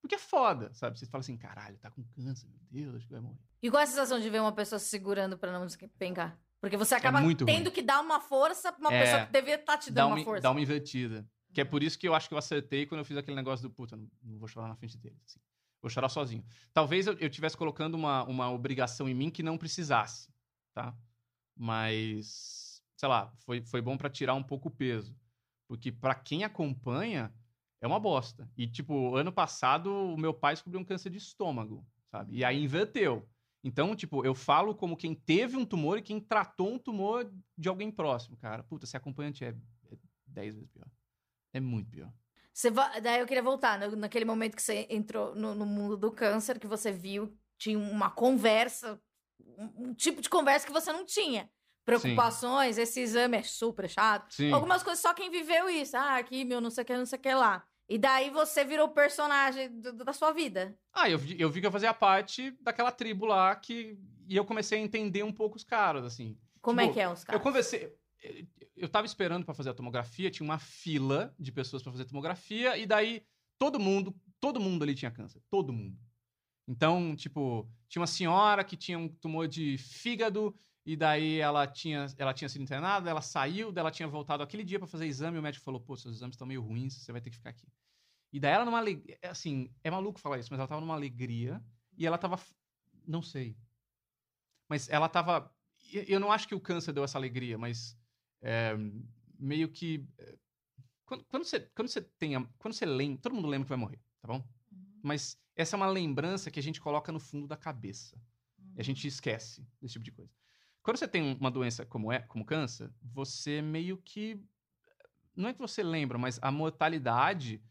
Porque é foda, sabe? Você fala assim, caralho, tá com câncer, meu Deus, acho que vai morrer. E qual é a sensação de ver uma pessoa se segurando pra não despencar? Porque você acaba É muito tendo ruim. que dar uma força pra uma É. pessoa que devia estar te Dá dando uma, uma força. dá uma invertida. Que é por isso que eu acho que eu acertei quando eu fiz aquele negócio do puta, não, não vou chorar na frente deles. assim. Vou chorar sozinho. Talvez eu, eu tivesse colocando uma, uma obrigação em mim que não precisasse, tá? Mas, sei lá, foi, foi bom pra tirar um pouco o peso. Porque pra quem acompanha, é uma bosta. E, tipo, ano passado, o meu pai descobriu um câncer de estômago, sabe? E aí inverteu. Então, tipo, eu falo como quem teve um tumor e quem tratou um tumor de alguém próximo, cara. Puta, ser acompanhante é, é 10 vezes pior. É muito pior. Você va- Daí eu queria voltar, no- naquele momento que você entrou no, no mundo do câncer, que você viu, tinha uma conversa, um, um tipo de conversa que você não tinha. Preocupações, esse exame é super chato. Sim. Algumas coisas só quem viveu isso. Ah, aqui, meu, não sei o que, não sei o que lá. E daí você virou o personagem do- da sua vida. Ah, eu vi, eu vi que eu fazia parte daquela tribo lá que. E eu comecei a entender um pouco os caras, assim. Como Tipo, é que é os Eu caras? conversei. Eu tava esperando pra fazer a tomografia, tinha uma fila de pessoas pra fazer tomografia, e daí todo mundo, todo mundo ali tinha câncer. Todo mundo. Então, tipo, tinha uma senhora que tinha um tumor de fígado, e daí ela tinha, ela tinha sido internada, ela saiu, ela tinha voltado aquele dia pra fazer exame, e o médico falou: pô, seus exames estão meio ruins, você vai ter que ficar aqui. E daí ela numa alegria. Assim, é maluco falar isso, mas ela tava numa alegria, e ela tava. Não sei. Mas ela tava. Eu não acho que o câncer deu essa alegria, mas é, meio que. é, Quando, quando, você, quando você tem. a- Quando você lembra. Todo mundo lembra que vai morrer, tá bom? Mas essa é uma lembrança que a gente coloca no fundo da cabeça. E a gente esquece desse tipo de coisa. Quando você tem uma doença como é, como câncer, você meio que. Não é que você lembra, mas a mortalidade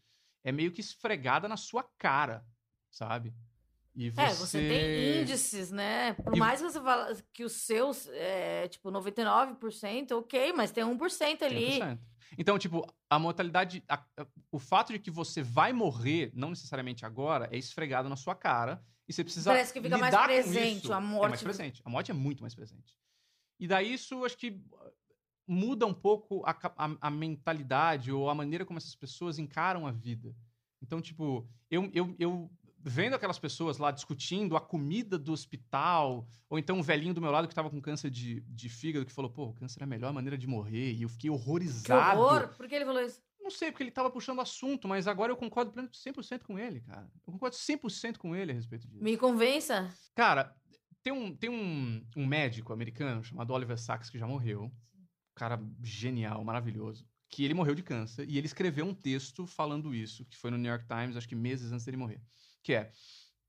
é meio que esfregada na sua cara, sabe? E você... É, você tem índices, né? Por E- mais que você fala que os seus é tipo 99%, ok, mas tem 1% ali. 100%. Então, tipo, a mortalidade. a- a- o fato de que você vai morrer, não necessariamente agora, é esfregado na sua cara. E você precisa. Parece que fica mais presente, a É mais morte- presente. A morte é muito mais presente. E daí isso, acho que uh, muda um pouco a, a- a mentalidade ou a maneira como essas pessoas encaram a vida. Então, tipo, eu, eu, eu vendo aquelas pessoas lá discutindo a comida do hospital, ou então um velhinho do meu lado que tava com câncer de, de fígado que falou, pô, o câncer é a melhor maneira de morrer, e eu fiquei Que horrorizado. horror! Por que ele falou isso? Não sei, porque ele tava puxando o assunto, mas agora eu concordo pleno- 100% com ele, cara. Eu concordo 100% com ele a respeito disso. Me convença. Cara, tem um, tem um, um médico americano chamado Oliver Sacks que já morreu. Cara genial, maravilhoso. Que ele morreu de câncer e ele escreveu um texto falando isso, que foi no New York Times, acho que meses antes dele morrer. Que é: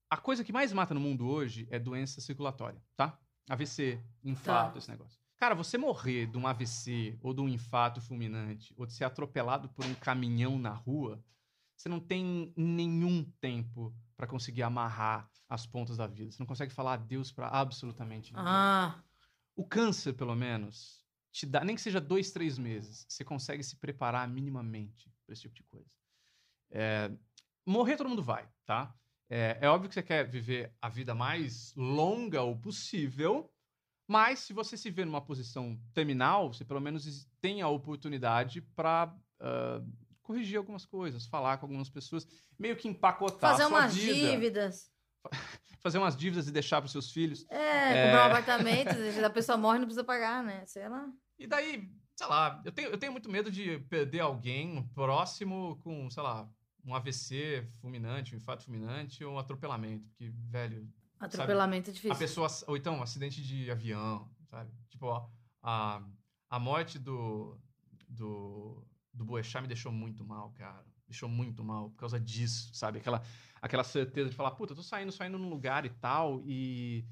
a coisa que mais mata no mundo hoje é doença circulatória, tá? AVC, infarto, Tá. esse negócio. Cara, você morrer de um AVC ou de um infarto fulminante ou de ser atropelado por um caminhão na rua, você não tem nenhum tempo pra conseguir amarrar as pontas da vida. Você não consegue falar adeus pra absolutamente ninguém. Ah, O câncer, pelo menos, te dá, nem que seja dois, três meses, você consegue se preparar minimamente pra esse tipo de coisa. É, morrer todo mundo vai, tá? É, é óbvio que você quer viver a vida mais longa o possível, mas se você se vê numa posição terminal, você pelo menos tem a oportunidade pra ah, corrigir algumas coisas, falar com algumas pessoas, meio que empacotar fazer a sua umas vida, dívidas. fazer umas dívidas e deixar pros seus filhos. É, É. comprar um apartamento, a pessoa morre e não precisa pagar, né? Sei lá. E daí, sei lá, eu tenho, eu tenho muito medo de perder alguém próximo com, sei lá, um AVC fulminante, um infarto fulminante ou um atropelamento. Porque, velho, Atropelamento é a difícil. pessoa. Ou então, um acidente de avião, sabe? Tipo, ó, a, a morte do. do. do Boechat me deixou muito mal, cara. Deixou muito mal por causa disso, sabe? Aquela, aquela certeza de falar, puta, eu tô saindo, saindo num lugar e tal, e.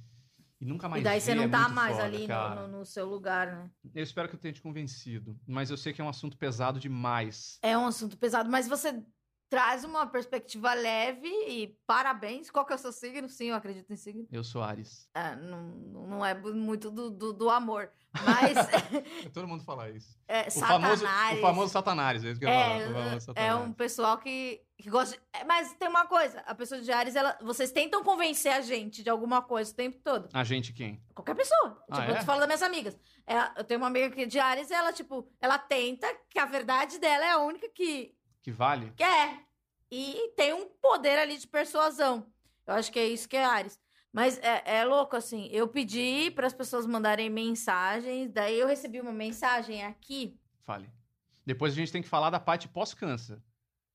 E nunca mais E daí você é não tá muito mais foda, ali no- no, no seu lugar, né? Eu espero que eu tenha te convencido. Mas eu sei que é um assunto pesado demais. É um assunto pesado, mas você traz uma perspectiva leve e parabéns. Qual que é o seu signo? Sim, eu acredito em signo. Eu sou Ares. É, não, não é muito do, do, do amor, mas Todo mundo fala isso. é, O famoso, Satanás. o famoso Satanás, é falar. Famoso É, é Satanás. um pessoal que, que gosta. de- é, Mas tem uma coisa: a pessoa de Ares, ela, vocês tentam convencer a gente de alguma coisa o tempo todo. A gente quem? Qualquer pessoa. Ah, tipo, é? eu tô falando das minhas amigas. É, eu tenho uma amiga que de Ares, ela, tipo, ela tenta que a verdade dela é a única que Que vale? quer. E tem um poder ali de persuasão. Eu acho que é isso que é Ares. Mas é, é louco, assim. Eu pedi para as pessoas mandarem mensagens, daí eu recebi uma mensagem aqui. Fale. Depois a gente tem que falar da parte pós-câncer,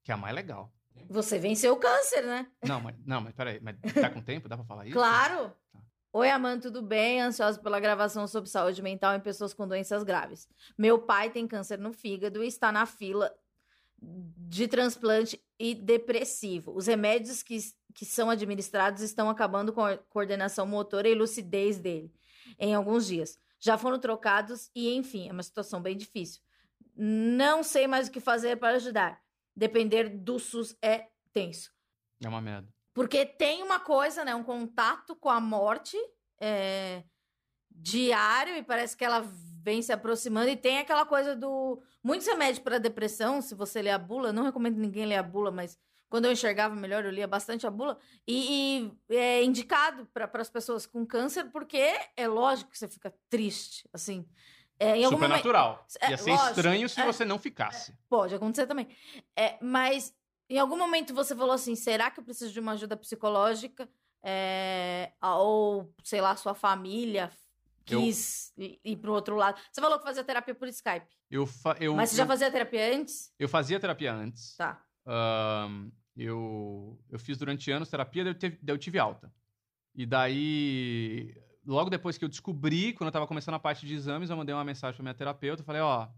que é a mais legal. Você venceu o câncer, né? Não, mas, não, mas peraí, mas tá com tempo? Dá pra falar isso? Claro! Tá. Oi, Amanda, tudo bem? Ansiosa pela gravação sobre saúde mental em pessoas com doenças graves. Meu pai tem câncer no fígado e está na fila de transplante e depressivo. Os remédios que, que são administrados estão acabando com a coordenação motora e lucidez dele em alguns dias. Já foram trocados e, enfim, é uma situação bem difícil. Não sei mais o que fazer para ajudar. Depender do SUS é tenso. É uma merda. Porque tem uma coisa, né? Um contato com a morte é, diário e parece que ela vem se aproximando. E tem aquela coisa do. Muitos remédios para depressão, se você ler a bula, não recomendo ninguém ler a bula, mas quando eu enxergava melhor, eu lia bastante a bula. E, e é indicado para as pessoas com câncer, porque é lógico que você fica triste, assim. É, em algum momento- Supernatural. É, Ia ser lógico, estranho se é. você não ficasse. Pode acontecer também. É, mas em algum momento você falou assim: será que eu preciso de uma ajuda psicológica? É, ou, sei lá, sua família Eu- quis ir, ir pro outro lado. Você falou que fazia terapia por Skype. Eu, fa- eu, mas você já eu, fazia terapia antes? eu fazia terapia antes. Tá. Ahn, eu, eu fiz durante anos terapia, daí eu, teve- daí eu tive alta. E daí, logo depois que eu descobri, quando eu tava começando a parte de exames, eu mandei uma mensagem pra minha terapeuta. Eu falei: Ó,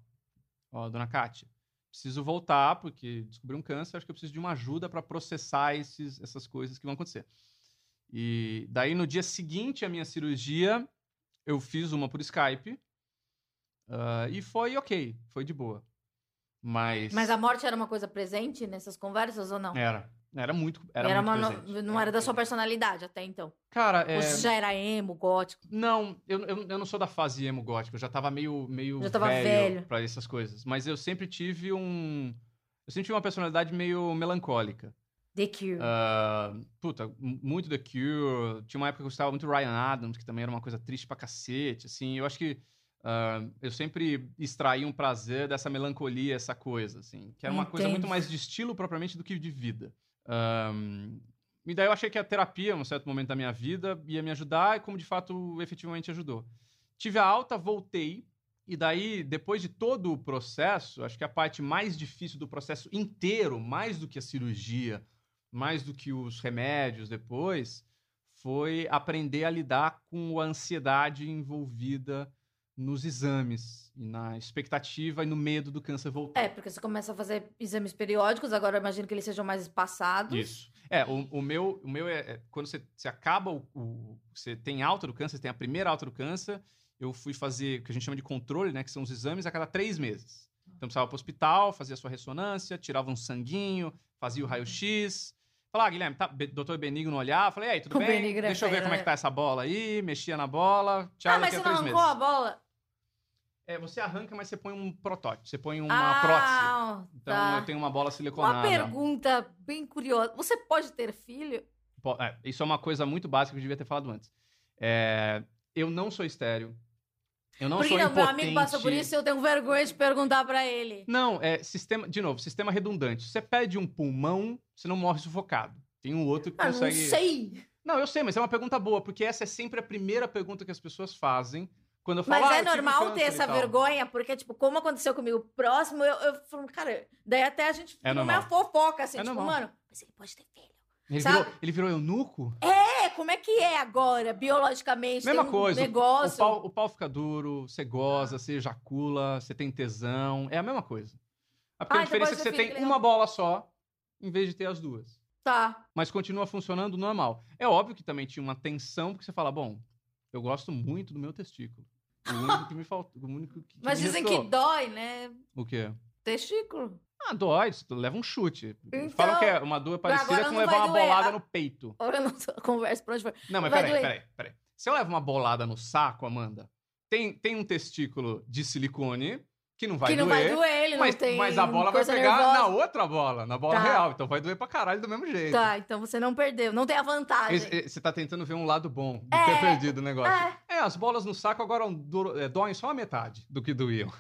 ó, dona Kátia, preciso voltar, porque descobri um câncer, acho que eu preciso de uma ajuda pra processar esses, essas coisas que vão acontecer. E daí, no dia seguinte à minha cirurgia, eu fiz uma por Skype. ah, e foi ok, foi de boa. Mas. Mas a morte era uma coisa presente nessas conversas ou não? Era. Era muito. Era, muito uma presente. Não era da sua personalidade até então. Cara, é... Você já era emo, gótico. não, eu, eu, eu não sou da fase emo gótico. Eu já tava meio, meio Já tava velho, velho. pra essas coisas. Mas eu sempre tive um. Eu sempre tive uma personalidade meio melancólica. The Cure. Ah, puta, muito The Cure. Tinha uma época que eu gostava muito do Ryan Adams, que também era uma coisa triste pra cacete. Assim, eu acho que ah, eu sempre extraí um prazer dessa melancolia, essa coisa, assim. Que era uma coisa Entendo. muito mais de estilo propriamente do que de vida. Ahm, e daí eu achei que a terapia, em um certo momento da minha vida, ia me ajudar, e como de fato efetivamente ajudou. Tive a alta, voltei. E daí, depois de todo o processo, acho que a parte mais difícil do processo inteiro, mais do que a cirurgia, mais do que os remédios depois, foi aprender a lidar com a ansiedade envolvida nos exames, e na expectativa e no medo do câncer voltar. É, porque você começa a fazer exames periódicos, agora eu imagino que eles sejam mais espaçados. Isso. É, o, o meu, o meu é, é quando você, você acaba o, o- Você tem alta do câncer, você tem a primeira alta do câncer. Eu fui fazer o que a gente chama de controle, né? Que são os exames a cada três meses. Então precisava para o hospital, fazia a sua ressonância, tirava um sanguinho, fazia o raio-x. Falava, ah, Guilherme, tá, doutor Benigno olhar, falei, aí, tudo O bem? Benigno Deixa eu ver como é que tá essa bola aí, mexia na bola, tchau, ah, mas você não arrancou meses. a bola? É, você arranca, mas você põe um protótipo, você põe uma prótese. ah, Então tá. eu tenho uma bola Uma siliconada. pergunta bem curiosa. Você pode ter filho? É, isso é uma coisa muito básica que eu devia ter falado antes. É, eu não sou estéreo. Eu não Porque sou não, meu impotente. amigo passou por isso e eu tenho vergonha de perguntar pra ele. Não, é sistema, de novo, sistema redundante. Você pede um pulmão, você não morre sufocado. Tem um outro que Ah, não consegue. sei. Não, eu sei, mas é uma pergunta boa, porque essa é sempre a primeira pergunta que as pessoas fazem quando eu falo. Mas "Ah, é eu tive normal ter essa tal." vergonha, porque, tipo, como aconteceu comigo próximo, eu, eu falo, cara, daí até a gente É normal. fofoca, assim, É tipo, normal. mano, mas ele pode ter filho. Ele Sabe? virou, ele virou eunuco? É, como é que é agora, biologicamente? Mesma um coisa. o- negócio. O pau, o pau fica duro, você goza, você ejacula, você tem tesão. É a mesma coisa. A pequena Ah, então diferença é que você tem uma bola só, em vez de ter as duas. Tá. Mas continua funcionando normal. É óbvio que também tinha uma tensão, porque você fala, bom, eu gosto muito do meu testículo. O único que me faltou. O único que, Mas dizem restou. que dói, né? O quê? Testículo. Ah, dói, leva um chute. Então, Falam que é uma dor parecida agora com levar uma doer. bolada Ah. no peito. Eu não conversa pra onde for. Não, mas peraí, peraí, peraí. Se eu levo uma bolada no saco, Amanda, tem, tem um testículo de silicone que não vai que não doer. vai doer, ele mas, não tem mas a bola vai pegar nervosa. na outra bola, na bola Tá. real. Então vai doer pra caralho do mesmo jeito. Tá, então você não perdeu. Não tem a vantagem. Esse- Você tá tentando ver um lado bom de É, ter perdido o negócio. é. É, as bolas no saco agora é, doem só a metade do que doíam.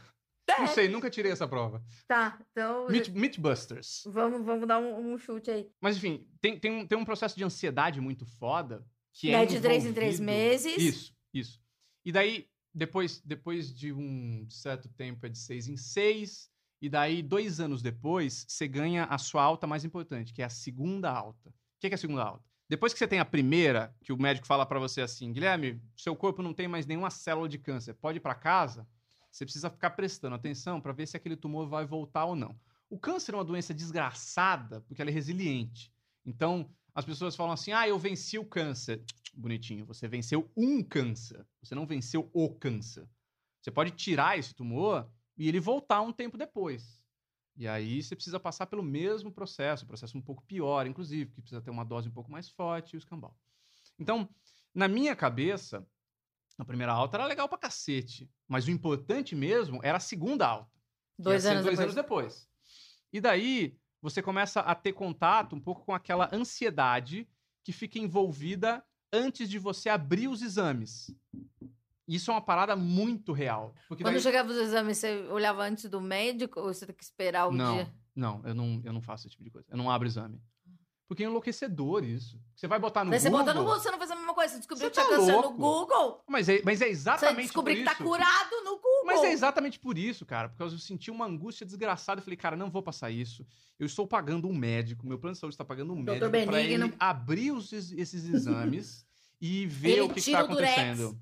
Não sei, nunca tirei essa prova. Tá, então Meat, Meatbusters. vamos, vamos dar um, um chute aí. Mas enfim, tem, tem, um, tem um processo de ansiedade muito foda. Que é aí de três em três meses. Isso, isso. E daí, depois, depois de um certo tempo, é de seis em seis. E daí, dois anos depois, você ganha a sua alta mais importante, que é a segunda alta. O que que é a segunda alta? Depois que você tem a primeira, que o médico fala pra você assim, Guilherme, seu corpo não tem mais nenhuma célula de câncer, pode ir pra casa. Você precisa ficar prestando atenção pra ver se aquele tumor vai voltar ou não. O câncer é uma doença desgraçada porque ela é resiliente. Então, as pessoas falam assim: ah, eu venci o câncer. Bonitinho, você venceu um câncer. Você não venceu o câncer. Você pode tirar esse tumor e ele voltar um tempo depois. E aí você precisa passar pelo mesmo processo, um processo um pouco pior, inclusive, que precisa ter uma dose um pouco mais forte e o escambau. Então, na minha cabeça, a primeira alta era legal pra cacete. Mas o importante mesmo era a segunda alta. Dois anos dois depois. anos depois. E daí você começa a ter contato um pouco com aquela ansiedade que fica envolvida antes de você abrir os exames. Isso é uma parada muito real. Porque Quando daí- chegava os exames, você olhava antes do médico ou você tem que esperar o não, dia? não, eu não, eu não faço esse tipo de coisa. Eu não abro exame. Porque é enlouquecedor isso. Você vai botar no você Google... bota no Google, você não fez a mesma coisa. Você descobriu Você que tinha tá câncer no. Google. Mas é, mas é Você exatamente descobriu por que tá isso. curado no Google. Mas é exatamente por isso, cara. Porque eu senti uma angústia desgraçada. Eu falei, cara, não vou passar isso. Eu estou pagando um médico, meu plano de saúde está pagando um médico para ele Benigno. abrir os- esses exames e ver Ele o que está acontecendo.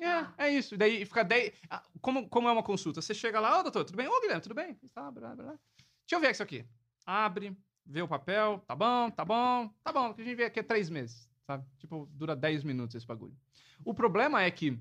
É, é isso. E daí fica 10. ah, Como, como é uma consulta? Você chega lá, ô doutor, tudo bem? Ô, Guilherme, tudo bem? Tá, blá, blá. Deixa eu ver isso aqui. Abre, vê o papel, tá bom, tá bom, tá bom. Que a gente vê aqui é três meses, sabe? Tipo, dura 10 minutos esse bagulho. O problema é que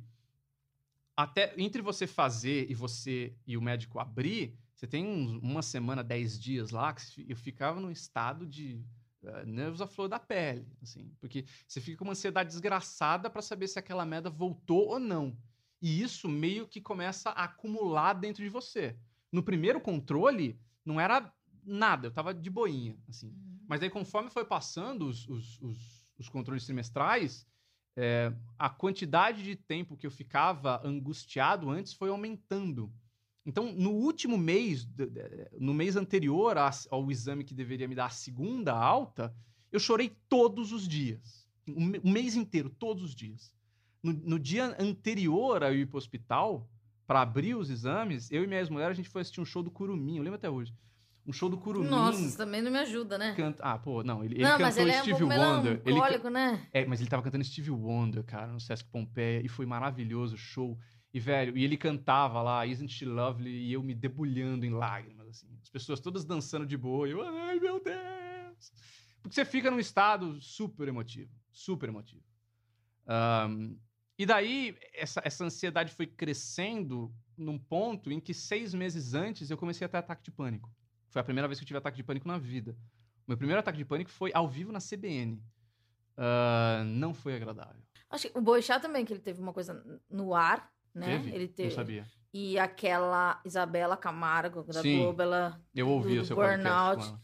até entre você fazer e você e o médico abrir, você tem uns- uma semana, 10 dias lá, que eu ficava num estado de eh, nervos à flor da pele, assim, porque você fica com uma ansiedade desgraçada para saber se aquela merda voltou ou não. E isso meio que começa a acumular dentro de você. No primeiro controle, não era nada, eu tava de boinha, assim. Mas aí, conforme foi passando os, os, os, os controles trimestrais, é, a quantidade de tempo que eu ficava angustiado antes foi aumentando. Então, no último mês, no mês anterior ao exame que deveria me dar a segunda alta, eu chorei todos os dias. O mês inteiro, todos os dias. No, no dia anterior a eu ir para o hospital, para abrir os exames, eu e minha ex-mulher, a gente foi assistir um show do Curumim, eu lembro até hoje. Um show do Curumim. Nossa, isso também não me ajuda, né? Canta... Ah, pô, não, ele, ele não, cantou mas ele é um Stevie pouco Wonder. Ele, ca- melancólico, né? é, mas ele tava cantando Stevie Wonder, cara, no Sesc Pompeia, e foi maravilhoso o show. E, velho, e ele cantava lá, Isn't She Lovely, e eu me debulhando em lágrimas, assim. As pessoas todas dançando de boa, e eu, ai, meu Deus! Porque você fica num estado super emotivo, super emotivo. Ahn, e daí, essa, essa ansiedade foi crescendo num ponto em que seis meses antes eu comecei a ter ataque de pânico. Foi a primeira vez que eu tive ataque de pânico na vida. Meu primeiro ataque de pânico foi ao vivo na CBN. Ah, não foi agradável. Acho que o Boixá também, que ele teve uma coisa no ar, né? Teve? Ele teve. Não sabia. E aquela Isabela Camargo, da Sim. Globo, ela. Eu ouvi do o seu burnout.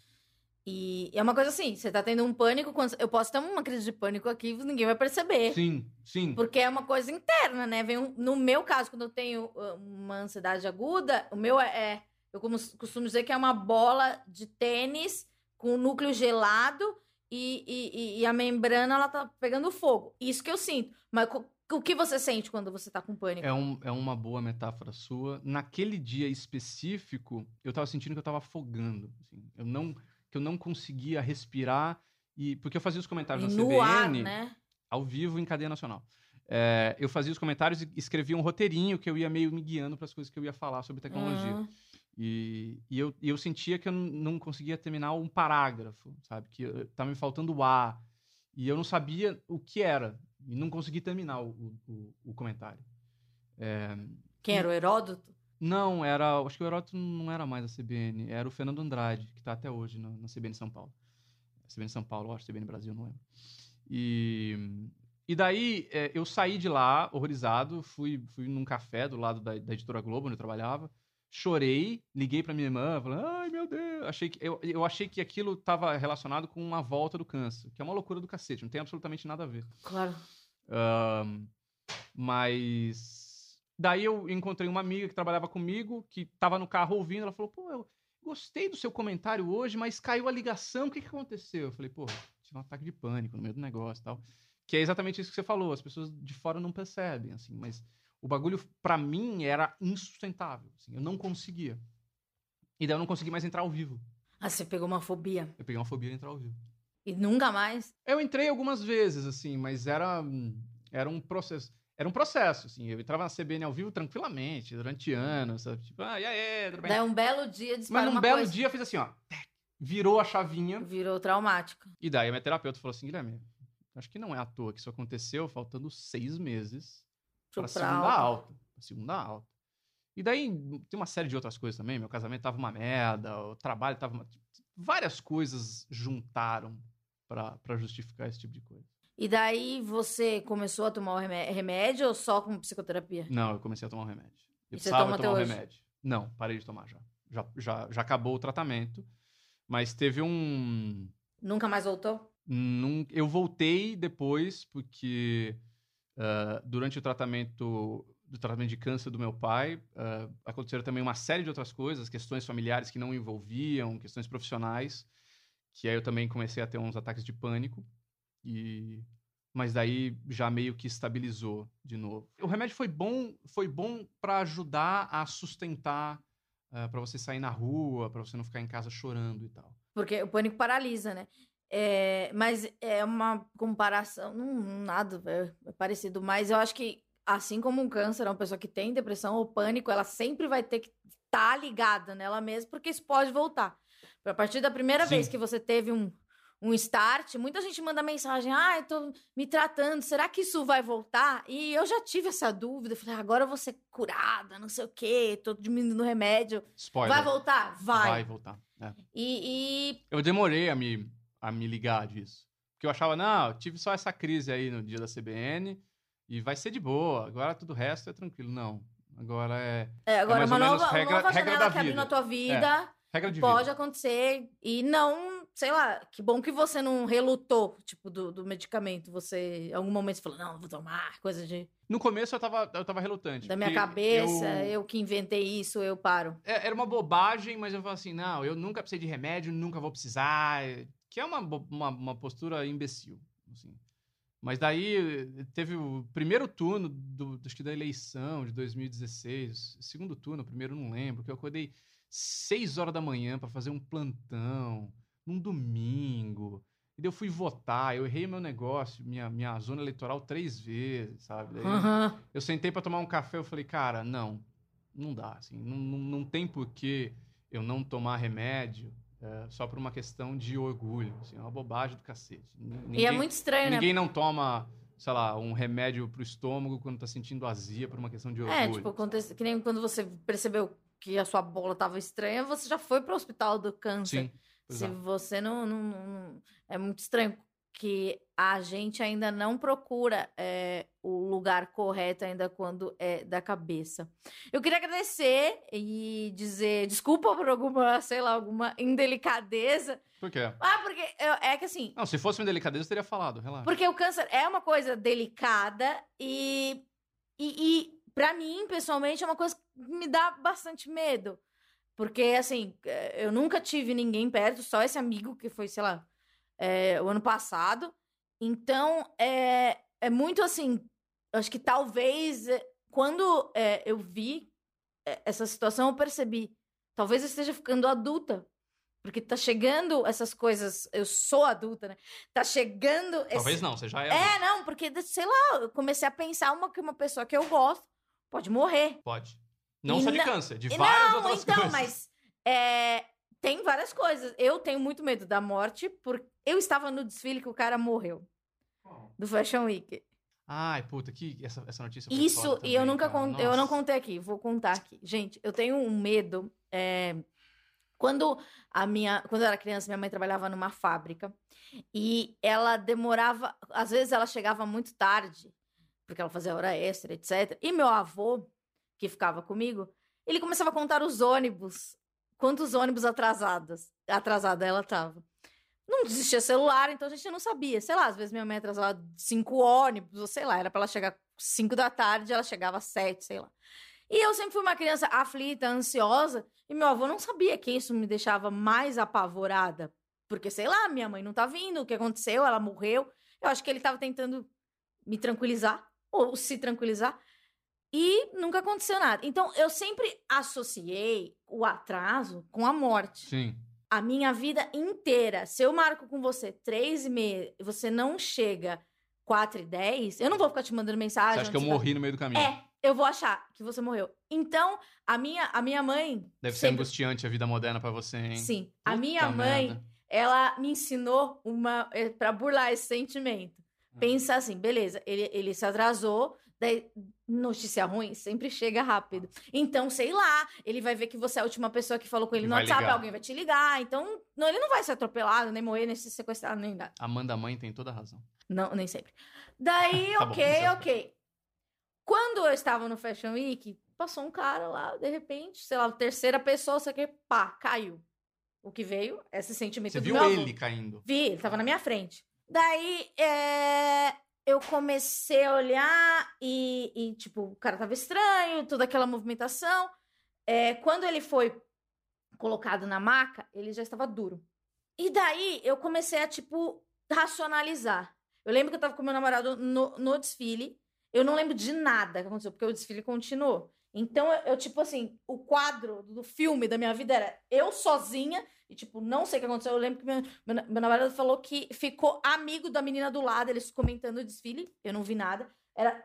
E é uma coisa assim, você tá tendo um pânico, quando... eu posso ter uma crise de pânico aqui e ninguém vai perceber. Sim, sim. Porque é uma coisa interna, né? Vem um- No meu caso, quando eu tenho uh, uma ansiedade aguda, o meu é. é- eu como costumo dizer que é uma bola de tênis com o núcleo gelado e, e- e- a membrana ela tá pegando fogo. Isso que eu sinto. Mas o que você sente quando você tá com pânico? É, um, é uma boa metáfora sua. Naquele dia específico, eu tava sentindo que eu tava afogando. assim. Eu não, que eu não conseguia respirar. E, porque eu fazia os comentários E na no CBN. ar, né? ao vivo em cadeia nacional. É, eu fazia os comentários e escrevia um roteirinho que eu ia meio me guiando para as coisas que eu ia falar sobre tecnologia. Ah, E, e eu, e eu sentia que eu não- conseguia terminar um parágrafo, sabe? Que eh, tava me faltando ar. E eu não sabia o que era. E não consegui terminar o, o, o- o comentário. É, Quem era o Heródoto? não, era. Acho que o Heródoto não era mais a CBN, era o Fernando Andrade, que tá até hoje no- na CBN São Paulo. CBN São Paulo, acho, CBN Brasil, não lembro. E, e daí é, eu saí de lá, horrorizado, fui, fui num café do lado da, da editora Globo, onde eu trabalhava. Chorei, liguei pra minha irmã, falando, ai meu Deus. Achei que, eu, eu achei que aquilo estava relacionado com uma volta do câncer, que é uma loucura do cacete, não tem absolutamente nada a ver. Claro. Ahn, mas daí eu encontrei uma amiga que trabalhava comigo, que tava no carro ouvindo, ela falou, pô, eu gostei do seu comentário hoje, mas caiu a ligação, o que, que aconteceu? Eu falei, pô, tive um ataque de pânico no meio do negócio e tal. Que é exatamente isso que você falou, as pessoas de fora não percebem, assim, mas o bagulho, pra mim, era insustentável, assim, eu não conseguia. E daí eu não consegui mais entrar ao vivo. Ah, você pegou uma fobia. Eu peguei uma fobia de entrar ao vivo. E nunca mais? Eu entrei algumas vezes, assim, mas era, era um processo. Era um processo, assim. Eu entrava na CBN ao vivo tranquilamente, durante anos, sabe? Tipo, ah, e aí, tudo bem? Daí um belo dia Mas num belo coisa. dia eu fiz assim, ó. Virou a chavinha. Virou traumático. E daí a minha terapeuta falou assim: Guilherme, acho que não é à toa que isso aconteceu, faltando seis meses Pra segunda alta. alta. Segunda alta. E daí tem uma série de outras coisas também. Meu casamento tava uma merda, o trabalho tava uma... Várias coisas juntaram pra pra justificar esse tipo de coisa. E daí você começou a tomar o remé- remédio ou só com psicoterapia? Não, eu comecei a tomar um remédio. Eu E você precisava tomar hoje? remédio. Não, parei de tomar já. Já, já. já acabou o tratamento. Mas teve um. Nunca mais voltou? num- eu voltei depois, porque ah, durante o tratamento do tratamento de câncer do meu pai, ah, aconteceram também uma série de outras coisas, questões familiares que não envolviam, questões profissionais, que aí eu também comecei a ter uns ataques de pânico. E mas daí já meio que estabilizou de novo. O remédio foi bom, foi bom para ajudar a sustentar, para você sair na rua, para você não ficar em casa chorando e tal. Porque o pânico paralisa, né? É, mas é uma comparação, não, nada é, parecido, mas eu acho que assim como um câncer, uma pessoa que tem depressão ou pânico, ela sempre vai ter que estar ligada nela mesma, porque isso pode voltar. A partir da primeira Sim. vez que você teve um, um start, muita gente manda mensagem: ah, eu tô me tratando, será que isso vai voltar? E eu já tive essa dúvida, falei, agora eu vou ser curada, não sei o quê, tô diminuindo o remédio. Spoiler. Vai voltar? Vai. Vai voltar. é. E, e Eu demorei a me, a me ligar disso. Porque eu achava, não, eu tive só essa crise aí no dia da CBN e vai ser de boa. Agora tudo o resto é tranquilo. Não. Agora é É, agora, mais uma nova, regra- nova regra janela da que abriu. É. na tua vida regra de pode vida. acontecer. E não, sei lá, que bom que você não relutou, tipo, do, do medicamento. Você, em algum momento, você falou, não, vou tomar, coisa de, No começo eu tava, eu tava relutante. da minha cabeça, eu- eu... que inventei isso, eu paro. É, Era uma bobagem, mas eu falei assim, não, eu nunca precisei de remédio, nunca vou precisar. Que é uma, uma, uma postura imbecil, assim. Mas daí teve o primeiro turno do, acho que da eleição de 2016, segundo turno, primeiro não lembro, que eu acordei seis horas da manhã para fazer um plantão, num domingo. E daí eu fui votar, eu errei meu negócio, minha, minha zona eleitoral três vezes, sabe? Daí Aham. eu sentei pra tomar um café, eu falei, cara, não, não dá, assim, não, não, não tem porquê eu não tomar remédio é, só por uma questão de orgulho, assim, é uma bobagem do cacete. Ninguém, E é muito estranho, né? ninguém não toma, sei lá, um remédio pro estômago quando tá sentindo azia por uma questão de orgulho. É, tipo, acontece, que nem quando você percebeu que a sua bola tava estranha, você já foi pro hospital do câncer. Sim, Se é. você não, não- não- não- É muito estranho que a gente ainda não procura é, o lugar correto ainda quando é da cabeça. Eu queria agradecer e dizer desculpa por alguma, sei lá, alguma indelicadeza. Por quê? Ah, porque eu- é que assim, Não, se fosse uma delicadeza, eu teria falado, relaxa. porque o câncer é uma coisa delicada e, e, e para mim, pessoalmente, é uma coisa que me dá bastante medo. Porque, assim, eh, eu nunca tive ninguém perto, só esse amigo que foi, sei lá, eh, o ano passado. Então, é, é muito assim. Acho que talvez, eh, quando eh, eu vi eh, essa situação, eu percebi. Talvez eu esteja ficando adulta. Porque tá chegando essas coisas. Eu sou adulta, né? Tá chegando. esse- Talvez não, você já é. É, não, porque, sei lá, eu comecei a pensar uma, que uma pessoa que eu gosto pode morrer. Pode. Não E só de não- câncer, de E várias não, outras então, coisas. mas é, tem várias coisas. Eu tenho muito medo da morte, porque eu estava no desfile que o cara morreu, do Fashion Week. Ai, puta, que essa, essa notícia foi Isso, e eu nunca contei, eu não contei aqui, vou contar aqui. Gente, eu tenho um medo. é, quando a minha, quando eu era criança, minha mãe trabalhava numa fábrica e ela demorava, às vezes ela chegava muito tarde, porque ela fazia hora extra, etc. E meu avô, que ficava comigo, ele começava a contar os ônibus, quantos ônibus atrasados, atrasada ela tava. Não existia celular, então a gente não sabia. Sei lá, às vezes minha mãe atrasava cinco ônibus, ou sei lá, era pra ela chegar cinco da tarde, ela chegava às sete, sei lá. E eu sempre fui uma criança aflita, ansiosa, e meu avô não sabia que isso me deixava mais apavorada. Porque, sei lá, minha mãe não tá vindo, o que aconteceu, ela morreu. Eu acho que ele tava tentando me tranquilizar, ou se tranquilizar, e nunca aconteceu nada. Então, eu sempre associei o atraso com a morte Sim. A minha vida inteira, se eu marco com você três e você não chega quatro e dez, eu não vou ficar te mandando mensagem. Você acha que eu morri no meio do caminho? É, eu vou achar que você morreu. Então, a minha, a minha mãe. Deve ser sempre- angustiante a vida moderna pra você, hein? Sim. A Puta minha mãe, merda. ela me ensinou uma. é, pra burlar esse sentimento. Hum. Pensa assim, beleza, ele, ele se atrasou, daí notícia ruim sempre chega rápido. Então, sei lá, ele vai ver que você é a última pessoa que falou com ele Ele no WhatsApp, ligar. alguém vai te ligar. Então, não, ele não vai ser atropelado, nem morrer, nem ser sequestrado, nem nada. Amanda mãe tem toda a razão. Não, nem sempre. Daí, Tá bom, ok, é- ok. Quando eu estava no Fashion Week, passou um cara lá, de repente, sei lá, terceira pessoa, sei que, pá, caiu. O que veio? Esse sentimento Você viu ele caindo? Vi, ele tava na minha frente. Daí, é, eu comecei a olhar e, e, tipo, o cara tava estranho, toda aquela movimentação. É, quando ele foi colocado na maca, ele já estava duro. E daí, eu comecei a, tipo, racionalizar. Eu lembro que eu tava com meu namorado no, no desfile. Eu não lembro de nada que aconteceu, porque o desfile continuou. Então, eu, eu, tipo assim, o quadro do filme da minha vida era eu sozinha e, tipo, não sei o que aconteceu. Eu lembro que meu, meu, meu namorado falou que ficou amigo da menina do lado, eles comentando o desfile. Eu não vi nada. Era.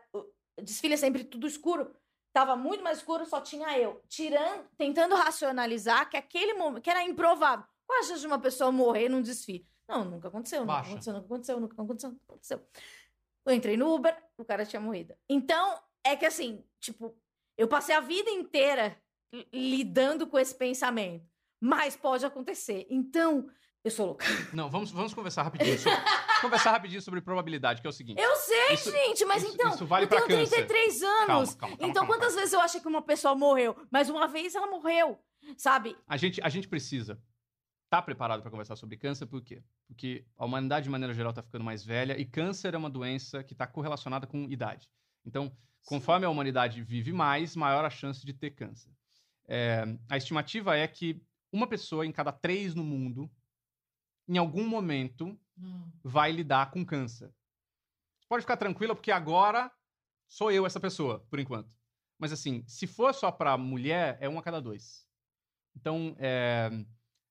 Desfile é sempre tudo escuro. Tava muito mais escuro, só tinha eu. Tirando, tentando racionalizar que aquele momento, que era improvável. Qual a chance de uma pessoa morrer num desfile? Não, nunca aconteceu, nunca aconteceu, nunca aconteceu, nunca aconteceu, nunca aconteceu. Eu entrei no Uber, o cara tinha morrido. Então, é que assim, tipo, eu passei a vida inteira li- lidando com esse pensamento. Mas pode acontecer. Então, eu sou louca. Não, vamos, vamos conversar rapidinho. sobre- conversar rapidinho sobre probabilidade, que é o seguinte. Eu sei, Isso- gente, mas isso- então. isso vale eu tenho câncer. 33 anos. Calma, calma, calma, então, quantas vezes eu achei que uma pessoa morreu? Mas uma vez ela morreu, sabe? A gente, a gente precisa estar preparado para conversar sobre câncer, por quê? Porque a humanidade, de maneira geral, está ficando mais velha e câncer é uma doença que está correlacionada com idade. Então, conforme a humanidade vive mais, maior a chance de ter câncer. É, a estimativa é que uma pessoa em cada três no mundo, em algum momento, vai lidar com câncer. Pode ficar tranquila, porque agora sou eu essa pessoa, por enquanto. Mas assim, se for só para mulher, é um a cada dois. Então, é,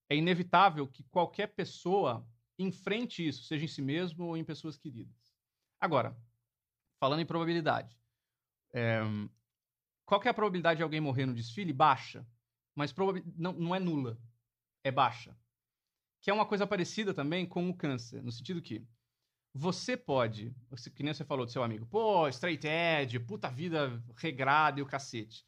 é inevitável que qualquer pessoa enfrente isso, seja em si mesmo ou em pessoas queridas. Agora, falando em probabilidade, é, qual que é a probabilidade de alguém morrer no desfile? Baixa. Mas não, não é nula. É baixa. Que é uma coisa parecida também com o câncer, no sentido que você pode, que nem você falou do seu amigo, pô, straight edge, puta vida regrada e o cacete.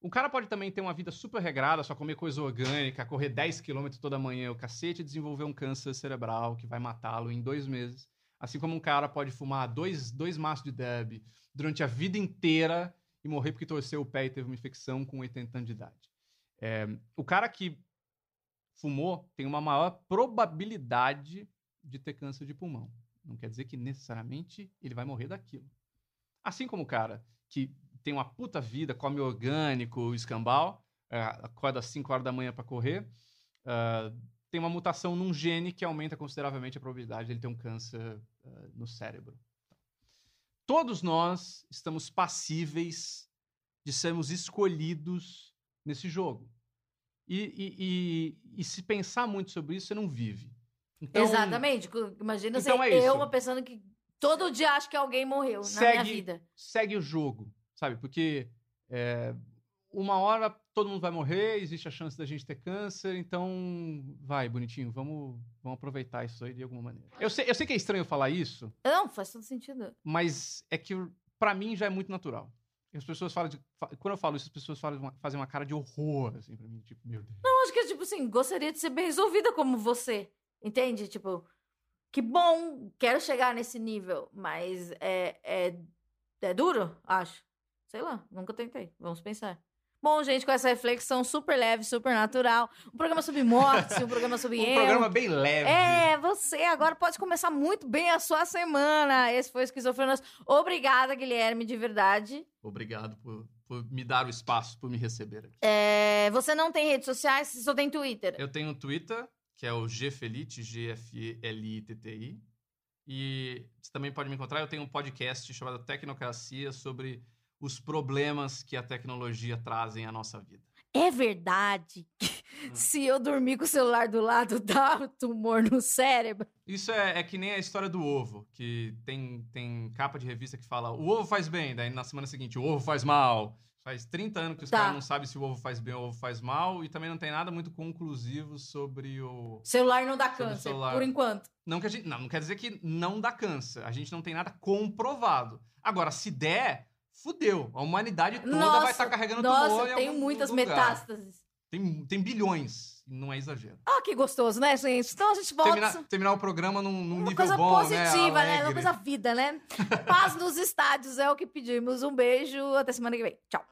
O cara pode também ter uma vida super regrada, só comer coisa orgânica, correr 10 km toda manhã, o cacete, e desenvolver um câncer cerebral que vai matá-lo em dois meses. Assim como um cara pode fumar dois, dois maços de deb durante a vida inteira e morrer porque torceu o pé e teve uma infecção com 80 anos de idade. É, o cara que fumou tem uma maior probabilidade de ter câncer de pulmão. Não quer dizer que necessariamente ele vai morrer daquilo. Assim como o cara que tem uma puta vida, come orgânico, escambau, é, acorda às 5 horas da manhã para correr, ah, tem uma mutação num gene que aumenta consideravelmente a probabilidade de ele ter um câncer no cérebro. Todos nós estamos passíveis de sermos escolhidos nesse jogo. E, e- e- e se pensar muito sobre isso, você não vive. Então, Exatamente. Imagina então é eu, uma pensando que todo dia acho que alguém morreu na Segue- minha vida. segue o jogo, sabe? Porque é, uma hora todo mundo vai morrer, existe a chance da gente ter câncer, então vai, bonitinho, vamos, vamos aproveitar isso aí de alguma maneira. Eu sei, eu sei que é estranho falar isso, Não, faz todo sentido. mas é que pra mim já é muito natural. As pessoas falam de. Quando eu falo isso, as pessoas falam uma- fazem uma cara de horror, assim, pra mim. Tipo, meu Deus. Eu acho que, tipo assim, gostaria de ser bem resolvida como você. Entende? Tipo, que bom, quero chegar nesse nível, mas é, é, é duro, acho. Sei lá, nunca tentei. Vamos pensar. Bom, gente, com essa reflexão super leve, super natural. Um programa sobre morte, um programa sobre Um eu. programa bem leve. É, você agora pode começar muito bem a sua semana. Esse foi o Esquizofrenas. Obrigada, Guilherme, de verdade. Obrigado por, por me dar o espaço, por me receber aqui. É, você não tem redes sociais, você só tem Twitter. Eu tenho um Twitter, que é o GFelite, G-F-E-L-I-T-T-I. E você também pode me encontrar. Eu tenho um podcast chamado Tecnocracia sobre os problemas que a tecnologia trazem à nossa vida. É verdade que se eu dormir com o celular do lado, dá um tumor no cérebro? Isso é, é que nem a história do ovo, que tem, tem capa de revista que fala o ovo faz bem, daí na semana seguinte o ovo faz mal. Faz 30 anos que os Tá. caras não sabem se o ovo faz bem ou o ovo faz mal, e também não tem nada muito conclusivo sobre o. Celular não dá câncer, por enquanto. Não, que gente, não, não quer dizer que não dá câncer. A gente não tem nada comprovado. Agora, se der, fudeu. A humanidade toda Nossa, vai estar carregando Nossa, tumor eu em tenho algum muitas lugar. metástases. Tem, tem bilhões, não é exagero. Ah, que gostoso, né, gente? Então a gente volta. Terminar, terminar o programa num, num Uma nível coisa bom, positiva, né? né? Uma coisa vida, né? Paz nos estádios é o que pedimos. Um beijo, até semana que vem. Tchau.